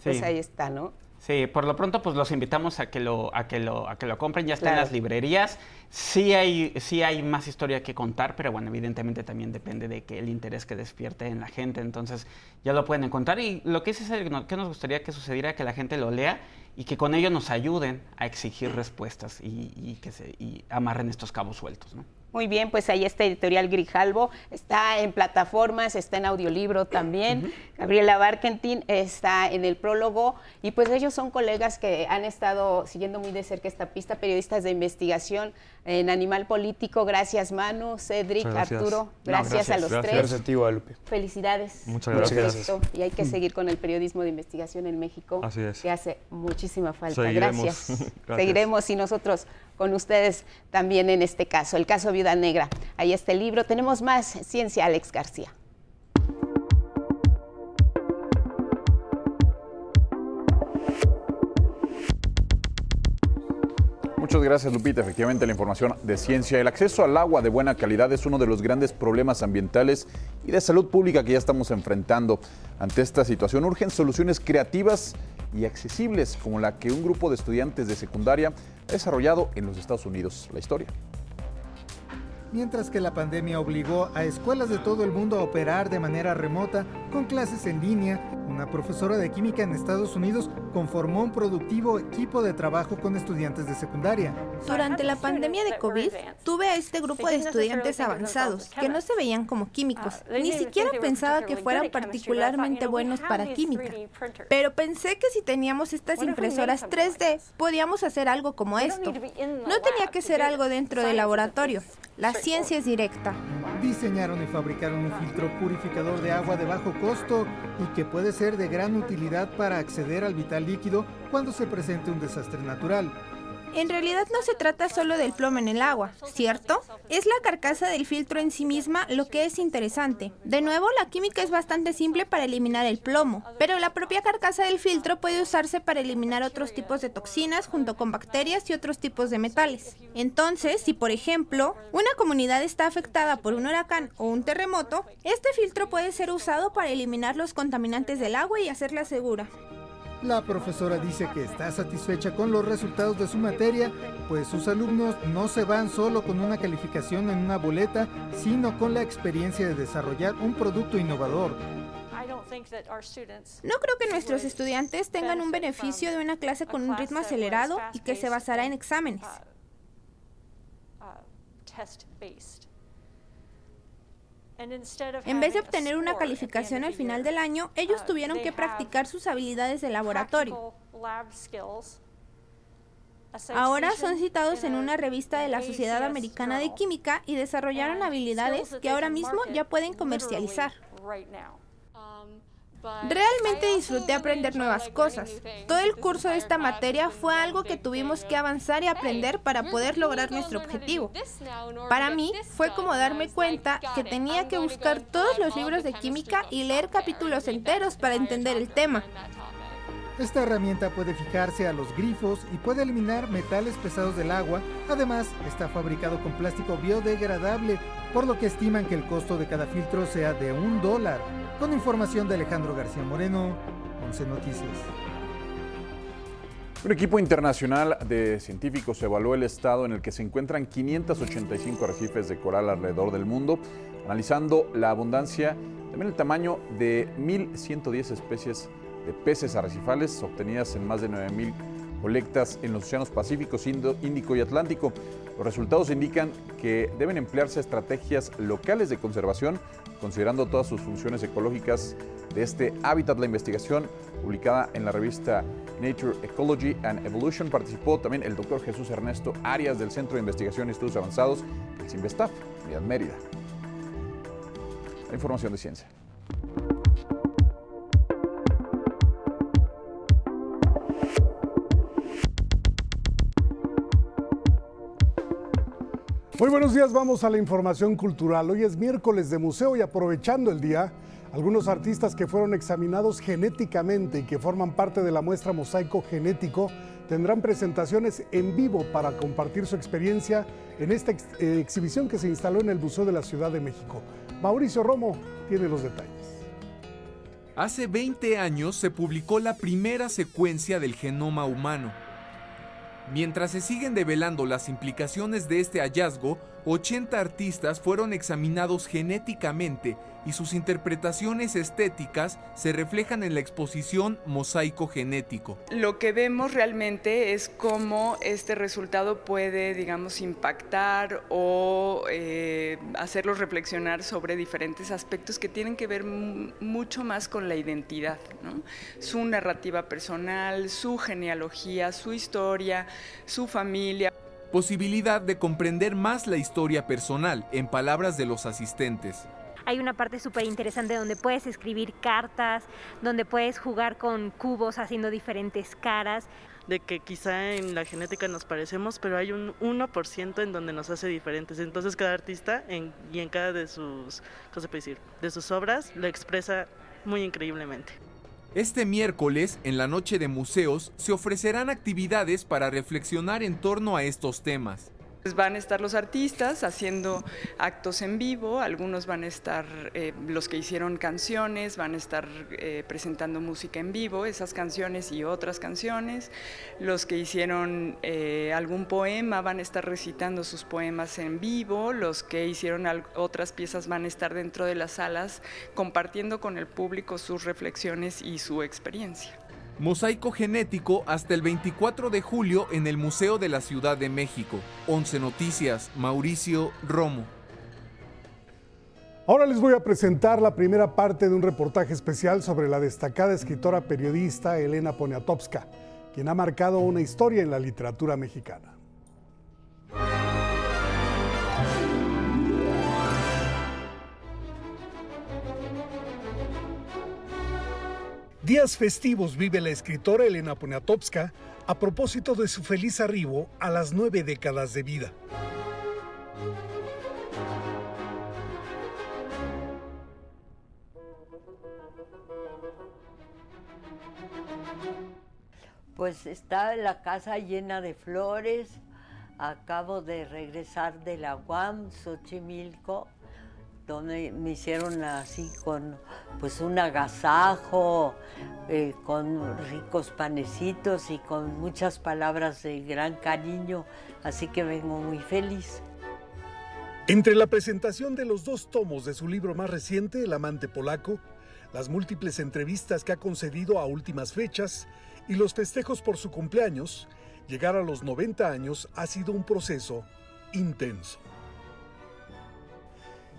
Pues ahí está, ¿no? Sí, por lo pronto pues los invitamos a que lo, a que lo, a que lo compren, ya está en las librerías. Sí hay, sí hay más historia que contar, pero bueno, evidentemente también depende de que el interés que despierte en la gente, entonces ya lo pueden encontrar. Y lo que es, es que nos gustaría que sucediera que la gente lo lea y que con ello nos ayuden a exigir respuestas y, y que se y amarren estos cabos sueltos, ¿no? Muy bien, pues ahí está Editorial Grijalvo, está en plataformas, está en audiolibro también. Gabriela Barkentin está en el prólogo y pues ellos son colegas que han estado siguiendo muy de cerca esta pista, periodistas de investigación en Animal Político. Gracias Manu, Cedric, Arturo, gracias, a los tres. Gracias a ti, Guadalupe. Felicidades. Muchas gracias. Y hay que seguir con el periodismo de investigación en México, Así es. que hace muchísima falta. Seguiremos. Gracias. Gracias. Seguiremos y nosotros con ustedes también en este caso, el caso Viuda Negra. Ahí está el libro. Tenemos más ciencia, Alex García. Muchas gracias, Lupita. Efectivamente, la información de ciencia. El acceso al agua de buena calidad es uno de los grandes problemas ambientales y de salud pública que ya estamos enfrentando. Ante esta situación urgen soluciones creativas y accesibles, como la que un grupo de estudiantes de secundaria desarrollado en los Estados Unidos. La historia. Mientras que la pandemia obligó a escuelas de todo el mundo a operar de manera remota, con clases en línea, una profesora de química en Estados Unidos conformó un productivo equipo de trabajo con estudiantes de secundaria. Durante la pandemia de COVID, tuve a este grupo de estudiantes avanzados que no se veían como químicos. Ni siquiera pensaba que fueran particularmente buenos para química. Pero pensé que si teníamos estas impresoras 3D, podíamos hacer algo como esto. No tenía que ser algo dentro del laboratorio. La ciencia es directa. Diseñaron y fabricaron un filtro purificador de agua de bajo costo y que puede ser de gran utilidad para acceder al vital líquido cuando se presente un desastre natural. En realidad no se trata solo del plomo en el agua, ¿cierto? Es la carcasa del filtro en sí misma lo que es interesante. De nuevo, la química es bastante simple para eliminar el plomo, pero la propia carcasa del filtro puede usarse para eliminar otros tipos de toxinas junto con bacterias y otros tipos de metales. Entonces, si por ejemplo, una comunidad está afectada por un huracán o un terremoto, este filtro puede ser usado para eliminar los contaminantes del agua y hacerla segura. La profesora dice que está satisfecha con los resultados de su materia, pues sus alumnos no se van solo con una calificación en una boleta, sino con la experiencia de desarrollar un producto innovador. No creo que nuestros estudiantes tengan un beneficio de una clase con un ritmo acelerado y que se basará en exámenes. En vez de obtener una calificación al final del año, ellos tuvieron que practicar sus habilidades de laboratorio. Ahora son citados en una revista de la Sociedad Americana de Química y desarrollaron habilidades que ahora mismo ya pueden comercializar. Realmente disfruté aprender nuevas cosas. Todo el curso de esta materia fue algo que tuvimos que avanzar y aprender para poder lograr nuestro objetivo. Para mí fue como darme cuenta que tenía que buscar todos los libros de química y leer capítulos enteros para entender el tema. Esta herramienta puede fijarse a los grifos y puede eliminar metales pesados del agua. Además, está fabricado con plástico biodegradable, por lo que estiman que el costo de cada filtro sea de un dólar. Con información de Alejandro García Moreno, 11 Noticias. Un equipo internacional de científicos evaluó el estado en el que se encuentran 585 arrecifes de coral alrededor del mundo, analizando la abundancia, también el tamaño de 1.110 especies de peces arrecifales obtenidas en más de 9.000 colectas en los océanos Pacíficos, Índico y Atlántico. Los resultados indican que deben emplearse estrategias locales de conservación, considerando todas sus funciones ecológicas de este hábitat. La investigación, publicada en la revista Nature Ecology and Evolution, participó también el doctor Jesús Ernesto Arias del Centro de Investigación y Estudios Avanzados, el CIMBESTAF, Unidad Mérida. La información de ciencia. Muy buenos días, vamos a la información cultural. Hoy es miércoles de museo y aprovechando el día, algunos artistas que fueron examinados genéticamente y que forman parte de la muestra Mosaico Genético tendrán presentaciones en vivo para compartir su experiencia en esta eh, exhibición que se instaló en el Museo de la Ciudad de México. Mauricio Romo tiene los detalles. Hace 20 años se publicó la primera secuencia del genoma humano Mientras se siguen develando las implicaciones de este hallazgo, 80 artistas fueron examinados genéticamente y sus interpretaciones estéticas se reflejan en la exposición Mosaico Genético. Lo que vemos realmente es cómo este resultado puede, digamos, impactar o eh, hacerlos reflexionar sobre diferentes aspectos que tienen que ver mucho más con la identidad, su narrativa personal, su genealogía, su historia, su familia posibilidad de comprender más la historia personal, en palabras de los asistentes. Hay una parte súper interesante donde puedes escribir cartas, donde puedes jugar con cubos haciendo diferentes caras. De que quizá en la genética nos parecemos, pero hay un 1% en donde nos hace diferentes. Entonces cada artista y en cada de sus, decir? De sus obras lo expresa muy increíblemente. Este miércoles, en la noche de museos, se ofrecerán actividades para reflexionar en torno a estos temas. Pues van a estar los artistas haciendo actos en vivo, algunos van a estar, eh, los que hicieron canciones, van a estar eh, presentando música en vivo, esas canciones y otras canciones, los que hicieron eh, algún poema van a estar recitando sus poemas en vivo, los que hicieron otras piezas van a estar dentro de las salas compartiendo con el público sus reflexiones y su experiencia. Mosaico Genético hasta el 24 de julio en el Museo de la Ciudad de México. 11 Noticias, Mauricio Romo. Ahora les voy a presentar la primera parte de un reportaje especial sobre la destacada escritora periodista Elena Poniatowska, quien ha marcado una historia en la literatura mexicana. Días festivos vive la escritora Elena Poniatowska a propósito de su feliz arribo a las nueve décadas de vida. Pues está la casa llena de flores. Acabo de regresar de la UAM, Xochimilco, donde me hicieron así con pues un agasajo, eh, con ricos panecitos y con muchas palabras de gran cariño, así que vengo muy feliz. Entre la presentación de los dos tomos de su libro más reciente, El amante polaco, las múltiples entrevistas que ha concedido a últimas fechas y los festejos por su cumpleaños, llegar a los 90 años ha sido un proceso intenso.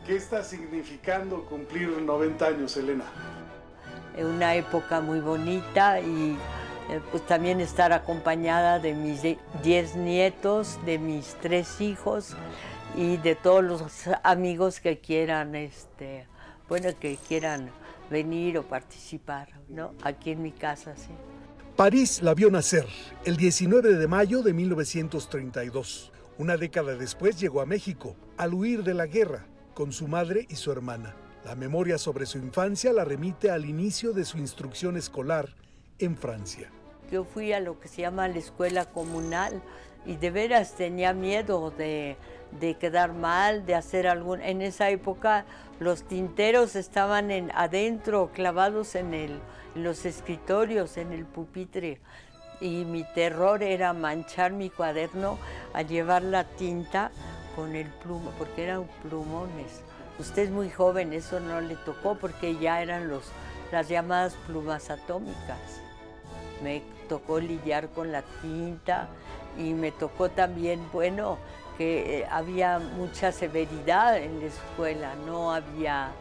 ¿Qué está significando cumplir 90 años, Elena? Es una época muy bonita y eh, pues también estar acompañada de mis 10 nietos, de mis tres hijos y de todos los amigos que quieran, este, bueno, que quieran venir o participar, ¿no? Aquí en mi casa, sí. París la vio nacer el 19 de mayo de 1932. Una década después llegó a México, al huir de la guerra, con su madre y su hermana. La memoria sobre su infancia la remite al inicio de su instrucción escolar en Francia. Yo fui a lo que se llama la escuela comunal y de veras tenía miedo de, de quedar mal, de hacer algún... En esa época los tinteros estaban en, adentro, clavados en, el, los escritorios, en el pupitre. Y mi terror era manchar mi cuaderno al llevar la tinta con el plumo, porque eran plumones. Usted es muy joven, eso no le tocó porque ya eran los, las llamadas plumas atómicas. Me tocó lidiar con la tinta y me tocó también, bueno, que eh, había mucha severidad en la escuela, no había,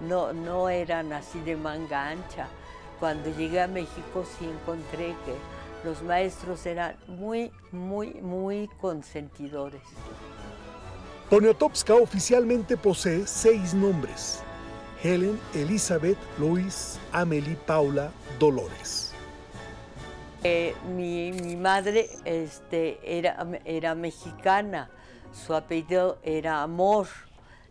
no, no eran así de manga ancha. Cuando llegué a México sí encontré que los maestros eran muy, muy, muy consentidores. Poniatowska oficialmente posee seis nombres. Helen, Elizabeth, Luis, Amelie, Paula, Dolores. Eh, mi, mi, madre este, era, era mexicana, su apellido era Amor,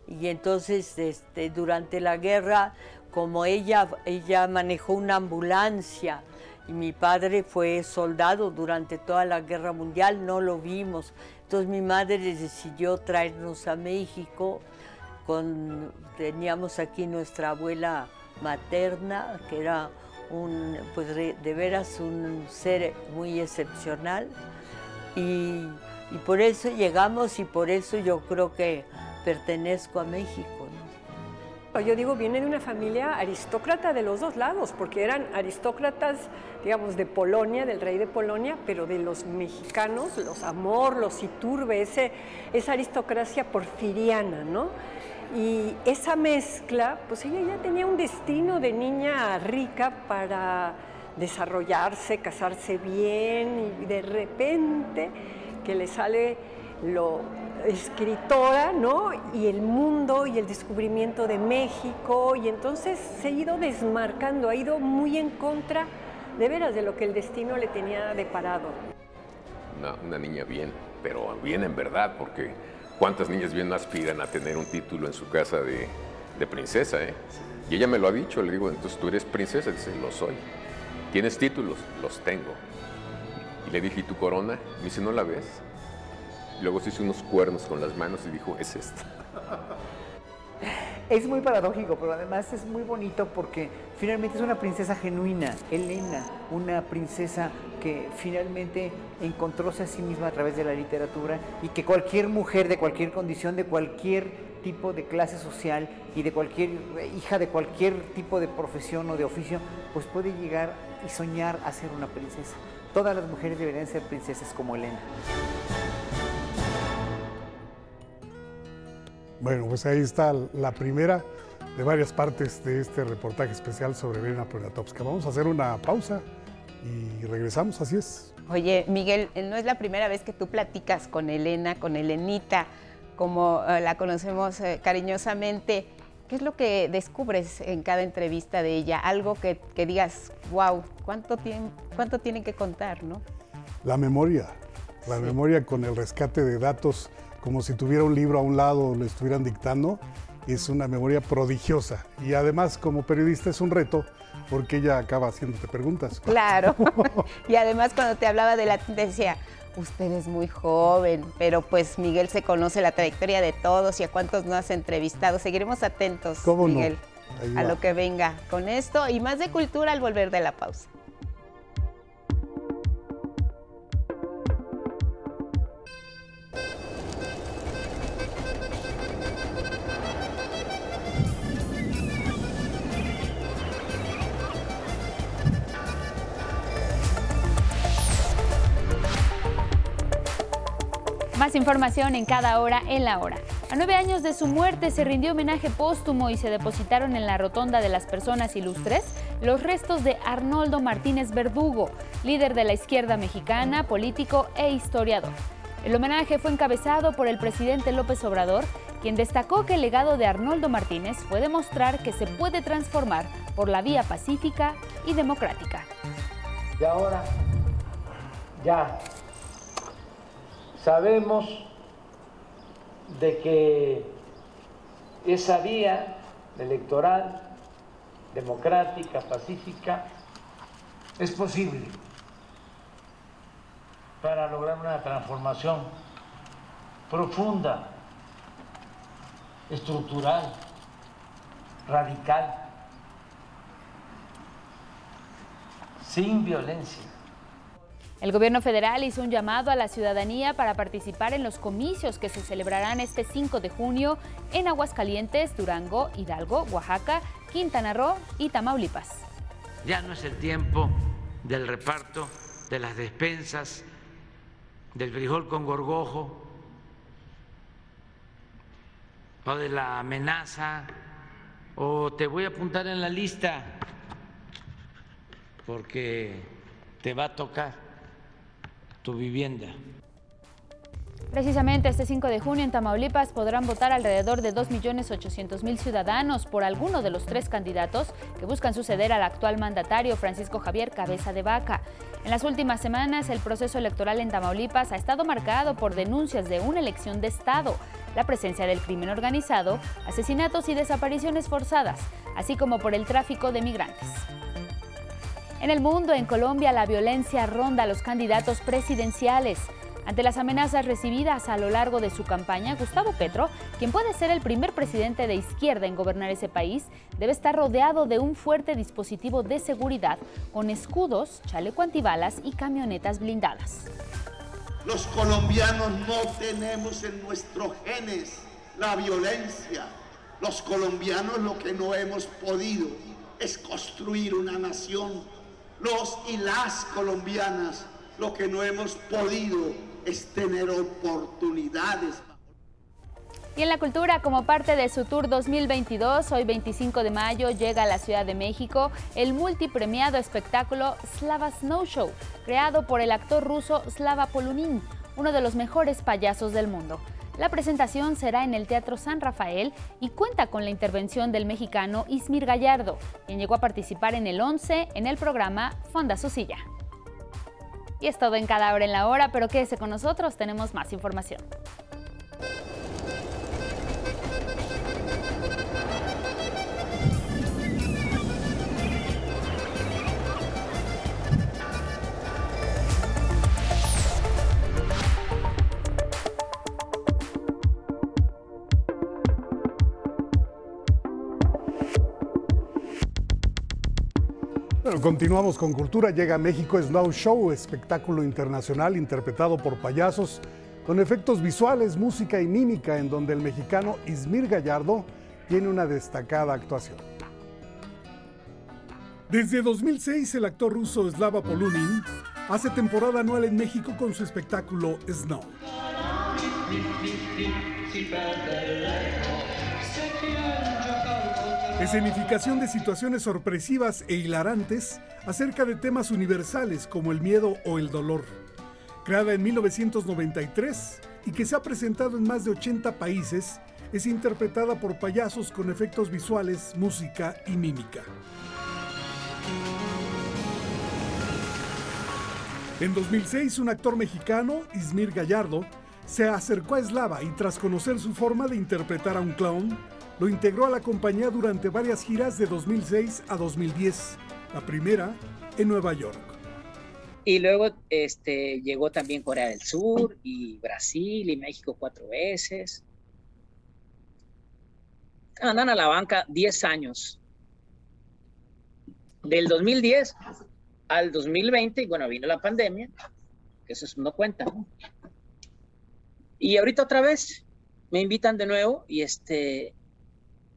y entonces este, durante la guerra, como ella, ella manejó una ambulancia, y mi padre fue soldado durante toda la guerra mundial, no lo vimos. Entonces mi madre decidió traernos a México, teníamos aquí nuestra abuela materna, que era un, pues de veras un ser muy excepcional. Y, por eso llegamos y por eso yo creo que pertenezco a México. ¿No? Yo digo, viene de una familia aristócrata de los dos lados, porque eran aristócratas, digamos, de Polonia, del rey de Polonia, pero de los mexicanos, los Amor, los Iturbe, esa aristocracia porfiriana, ¿no? Y esa mezcla, pues ella ya tenía un destino de niña rica para desarrollarse, casarse bien y de repente que le sale lo escritora, ¿no? Y el mundo y el descubrimiento de México y entonces se ha ido desmarcando, ha ido muy en contra de veras de lo que el destino le tenía deparado. Una, una niña bien, pero bien en verdad, porque ¿Cuántas niñas bien aspiran a tener un título en su casa de, de princesa? Eh? Y ella me lo ha dicho, le digo, entonces tú eres princesa, dice, lo soy. ¿Tienes títulos? Los tengo. Y le dije, ¿y tu corona? Me dice, ¿no la ves? Luego se hizo unos cuernos con las manos y dijo, es esta. Es muy paradójico, pero además es muy bonito porque finalmente es una princesa genuina, Elena, una princesa que finalmente encontróse a sí misma a través de la literatura y que cualquier mujer de cualquier condición, de cualquier tipo de clase social y de cualquier hija de cualquier tipo de profesión o de oficio, pues puede llegar y soñar a ser una princesa. Todas las mujeres deberían ser princesas como Elena. Bueno, pues ahí está la primera de varias partes de este reportaje especial sobre Elena Poniatowska. Vamos a hacer una pausa y regresamos, así es. Oye, Miguel, no es la primera vez que tú platicas con Elena, con Elenita, como uh, la conocemos uh, cariñosamente. ¿Qué es lo que descubres en cada entrevista de ella? Algo que, que digas, wow, ¿cuánto, tiene, ¿cuánto tienen que contar, no? La memoria, la sí. memoria con el rescate de datos como si tuviera un libro a un lado o le estuvieran dictando, es una memoria prodigiosa. Y además, como periodista, es un reto porque ella acaba haciéndote preguntas. Claro. y además, cuando te hablaba de la decía, Usted es muy joven, pero pues Miguel se conoce la trayectoria de todos y a cuántos no has entrevistado. Seguiremos atentos. Miguel, a lo que venga con esto y más de cultura al volver de la pausa. Más información en cada hora en la hora. A nueve años de su muerte se rindió homenaje póstumo y se depositaron en la Rotonda de las Personas Ilustres los restos de Arnoldo Martínez Verdugo, líder de la izquierda mexicana, político e historiador. El homenaje fue encabezado por el presidente López Obrador, quien destacó que el legado de Arnoldo Martínez fue demostrar que se puede transformar por la vía pacífica y democrática. Y ahora ya sabemos de que esa vía electoral, democrática, pacífica, es posible para lograr una transformación profunda, estructural, radical, sin violencia. El gobierno federal hizo un llamado a la ciudadanía para participar en los comicios que se celebrarán este 5 de junio en Aguascalientes, Durango, Hidalgo, Oaxaca, Quintana Roo y Tamaulipas. Ya no es el tiempo del reparto de las despensas, del frijol con gorgojo o de la amenaza o te voy a apuntar en la lista porque te va a tocar tu vivienda. Precisamente este 5 de junio en Tamaulipas podrán votar alrededor de 2.800.000 ciudadanos por alguno de los tres candidatos que buscan suceder al actual mandatario Francisco Javier Cabeza de Vaca. En las últimas semanas el proceso electoral en Tamaulipas ha estado marcado por denuncias de una elección de Estado, la presencia del crimen organizado, asesinatos y desapariciones forzadas, así como por el tráfico de migrantes. En el mundo, en Colombia, la violencia ronda a los candidatos presidenciales. Ante las amenazas recibidas a lo largo de su campaña, Gustavo Petro, quien puede ser el primer presidente de izquierda en gobernar ese país, debe estar rodeado de un fuerte dispositivo de seguridad con escudos, chaleco antibalas y camionetas blindadas. Los colombianos no tenemos en nuestros genes la violencia. Los colombianos lo que no hemos podido es construir una nación. Los y las colombianas lo que no hemos podido es tener oportunidades. Y en la cultura, como parte de su tour 2022, hoy 25 de mayo llega a la Ciudad de México el multipremiado espectáculo Slava Snow Show, creado por el actor ruso Slava Polunin, uno de los mejores payasos del mundo. La presentación será en el Teatro San Rafael y cuenta con la intervención del mexicano Ismir Gallardo, quien llegó a participar en el 11 en el programa Fonda su silla. Y es todo en cada hora en la hora, pero quédese con nosotros, tenemos más información. Continuamos con cultura. Llega a México Snow Show, espectáculo internacional interpretado por payasos con efectos visuales, música y mímica, en donde el mexicano Ismir Gallardo tiene una destacada actuación. Desde 2006, el actor ruso Slava Polunin hace temporada anual en México con su espectáculo Snow. Escenificación de situaciones sorpresivas e hilarantes acerca de temas universales como el miedo o el dolor. Creada en 1993 y que se ha presentado en más de 80 países, es interpretada por payasos con efectos visuales, música y mímica. En 2006, un actor mexicano, Ismir Gallardo, se acercó a Slava y tras conocer su forma de interpretar a un clown, lo integró a la compañía durante varias giras de 2006 a 2010, la primera en Nueva York. Y luego este, llegó también Corea del Sur y Brasil y México cuatro veces. Andan a la banca 10 años. Del 2010 al 2020, y bueno, vino la pandemia, que eso no cuenta. Y ahorita otra vez me invitan de nuevo y este,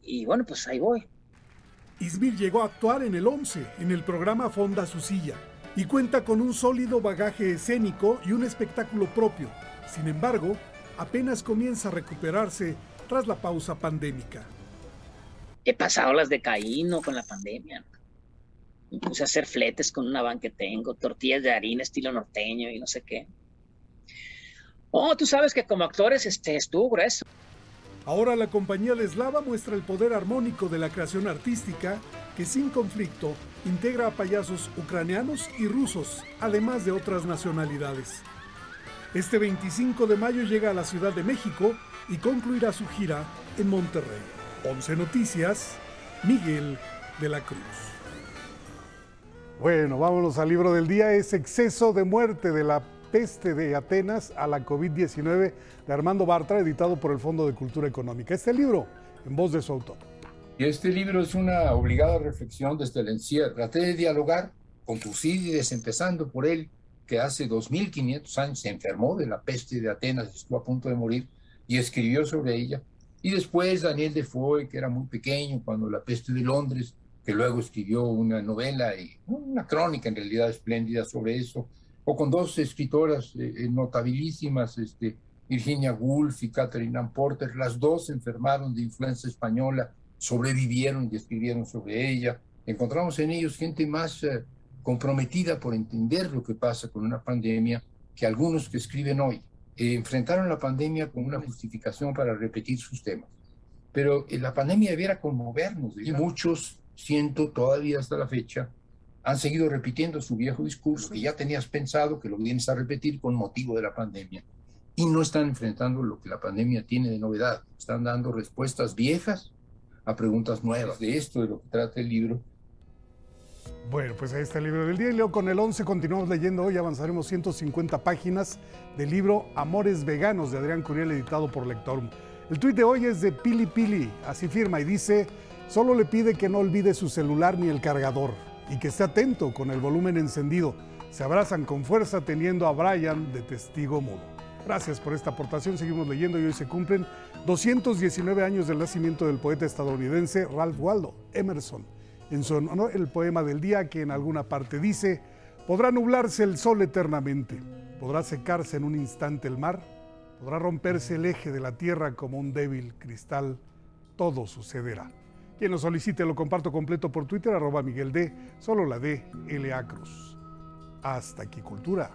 y bueno, pues ahí voy. Ismir llegó a actuar en el 11, en el programa Fonda su silla, y cuenta con un sólido bagaje escénico y un espectáculo propio. Sin embargo, apenas comienza a recuperarse tras la pausa pandémica. He pasado las de Caíno con la pandemia. Me puse a hacer fletes con una van que tengo, tortillas de harina estilo norteño y no sé qué. Oh, tú sabes que como actores este, estuvo grueso. Ahora la compañía de Slava muestra el poder armónico de la creación artística que sin conflicto integra a payasos ucranianos y rusos, además de otras nacionalidades. Este 25 de mayo llega a la Ciudad de México y concluirá su gira en Monterrey. 11 Noticias, Miguel de la Cruz. Bueno, vámonos al libro del día. Es exceso de muerte de la peste de Atenas a la COVID-19 de Armando Bartra, editado por el Fondo de Cultura Económica. Este libro, en voz de su autor. Y este libro es una obligada reflexión desde el encierro. Traté de dialogar con Tucídides, empezando por él, que hace 2500 años se enfermó de la peste de Atenas, estuvo a punto de morir, y escribió sobre ella. Y después Daniel Defoe, que era muy pequeño cuando la peste de Londres, que luego escribió una novela y una crónica en realidad espléndida sobre eso, o con dos escritoras eh, notabilísimas, este, Virginia Woolf y Catherine Ann Porter, las dos enfermaron de influenza española, sobrevivieron y escribieron sobre ella. Encontramos en ellos gente más eh, comprometida por entender lo que pasa con una pandemia que algunos que escriben hoy. Eh, enfrentaron la pandemia con una justificación para repetir sus temas. Pero la pandemia debiera conmovernos, y muchos, siento todavía hasta la fecha, han seguido repitiendo su viejo discurso que ya tenías pensado que lo vienes a repetir con motivo de la pandemia y no están enfrentando lo que la pandemia tiene de novedad. Están dando respuestas viejas a preguntas nuevas. De esto de lo que trata el libro. Bueno, pues ahí está el libro del día. Y luego con el 11 continuamos leyendo hoy. Avanzaremos 150 páginas del libro Amores Veganos de Adrián Curiel, editado por Lectorum. El tuit de hoy es de Pili Pili. Así firma y dice: Solo le pide que no olvide su celular ni el cargador y que esté atento con el volumen encendido. Se abrazan con fuerza teniendo a Brian de testigo mudo. Gracias por esta aportación. Seguimos leyendo y hoy se cumplen 219 años del nacimiento del poeta estadounidense Ralph Waldo Emerson. En su honor, el poema del día que en alguna parte dice, podrá nublarse el sol eternamente, podrá secarse en un instante el mar, podrá romperse el eje de la tierra como un débil cristal, todo sucederá. Quien lo solicite lo comparto completo por Twitter, arroba Miguel D, solo la D, L.A. Cruz. Hasta aquí, Cultura.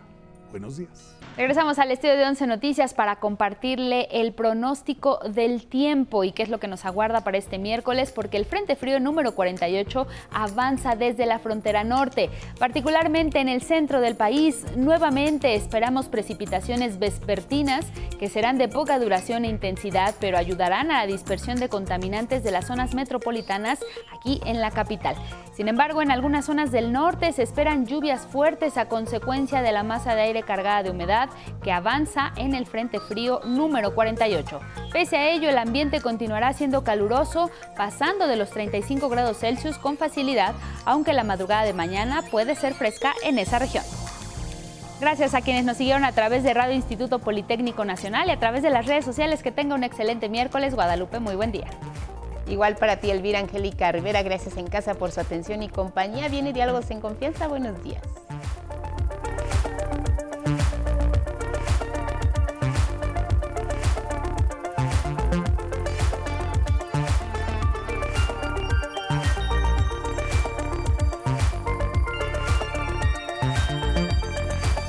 Buenos días. Regresamos al estudio de Once Noticias para compartirle el pronóstico del tiempo y qué es lo que nos aguarda para este miércoles, porque el Frente Frío número 48 avanza desde la frontera norte, particularmente en el centro del país. Nuevamente esperamos precipitaciones vespertinas que serán de poca duración e intensidad, pero ayudarán a la dispersión de contaminantes de las zonas metropolitanas aquí en la capital. Sin embargo, en algunas zonas del norte se esperan lluvias fuertes a consecuencia de la masa de aire cargada de humedad que avanza en el Frente Frío número 48. Pese a ello, el ambiente continuará siendo caluroso, pasando de los 35 grados Celsius con facilidad, aunque la madrugada de mañana puede ser fresca en esa región. Gracias a quienes nos siguieron a través de Radio Instituto Politécnico Nacional y a través de las redes sociales. Que tenga un excelente miércoles. Guadalupe, muy buen día. Igual para ti, Elvira Angélica Rivera, gracias en casa por su atención y compañía. Viene Diálogos en Confianza. Buenos días.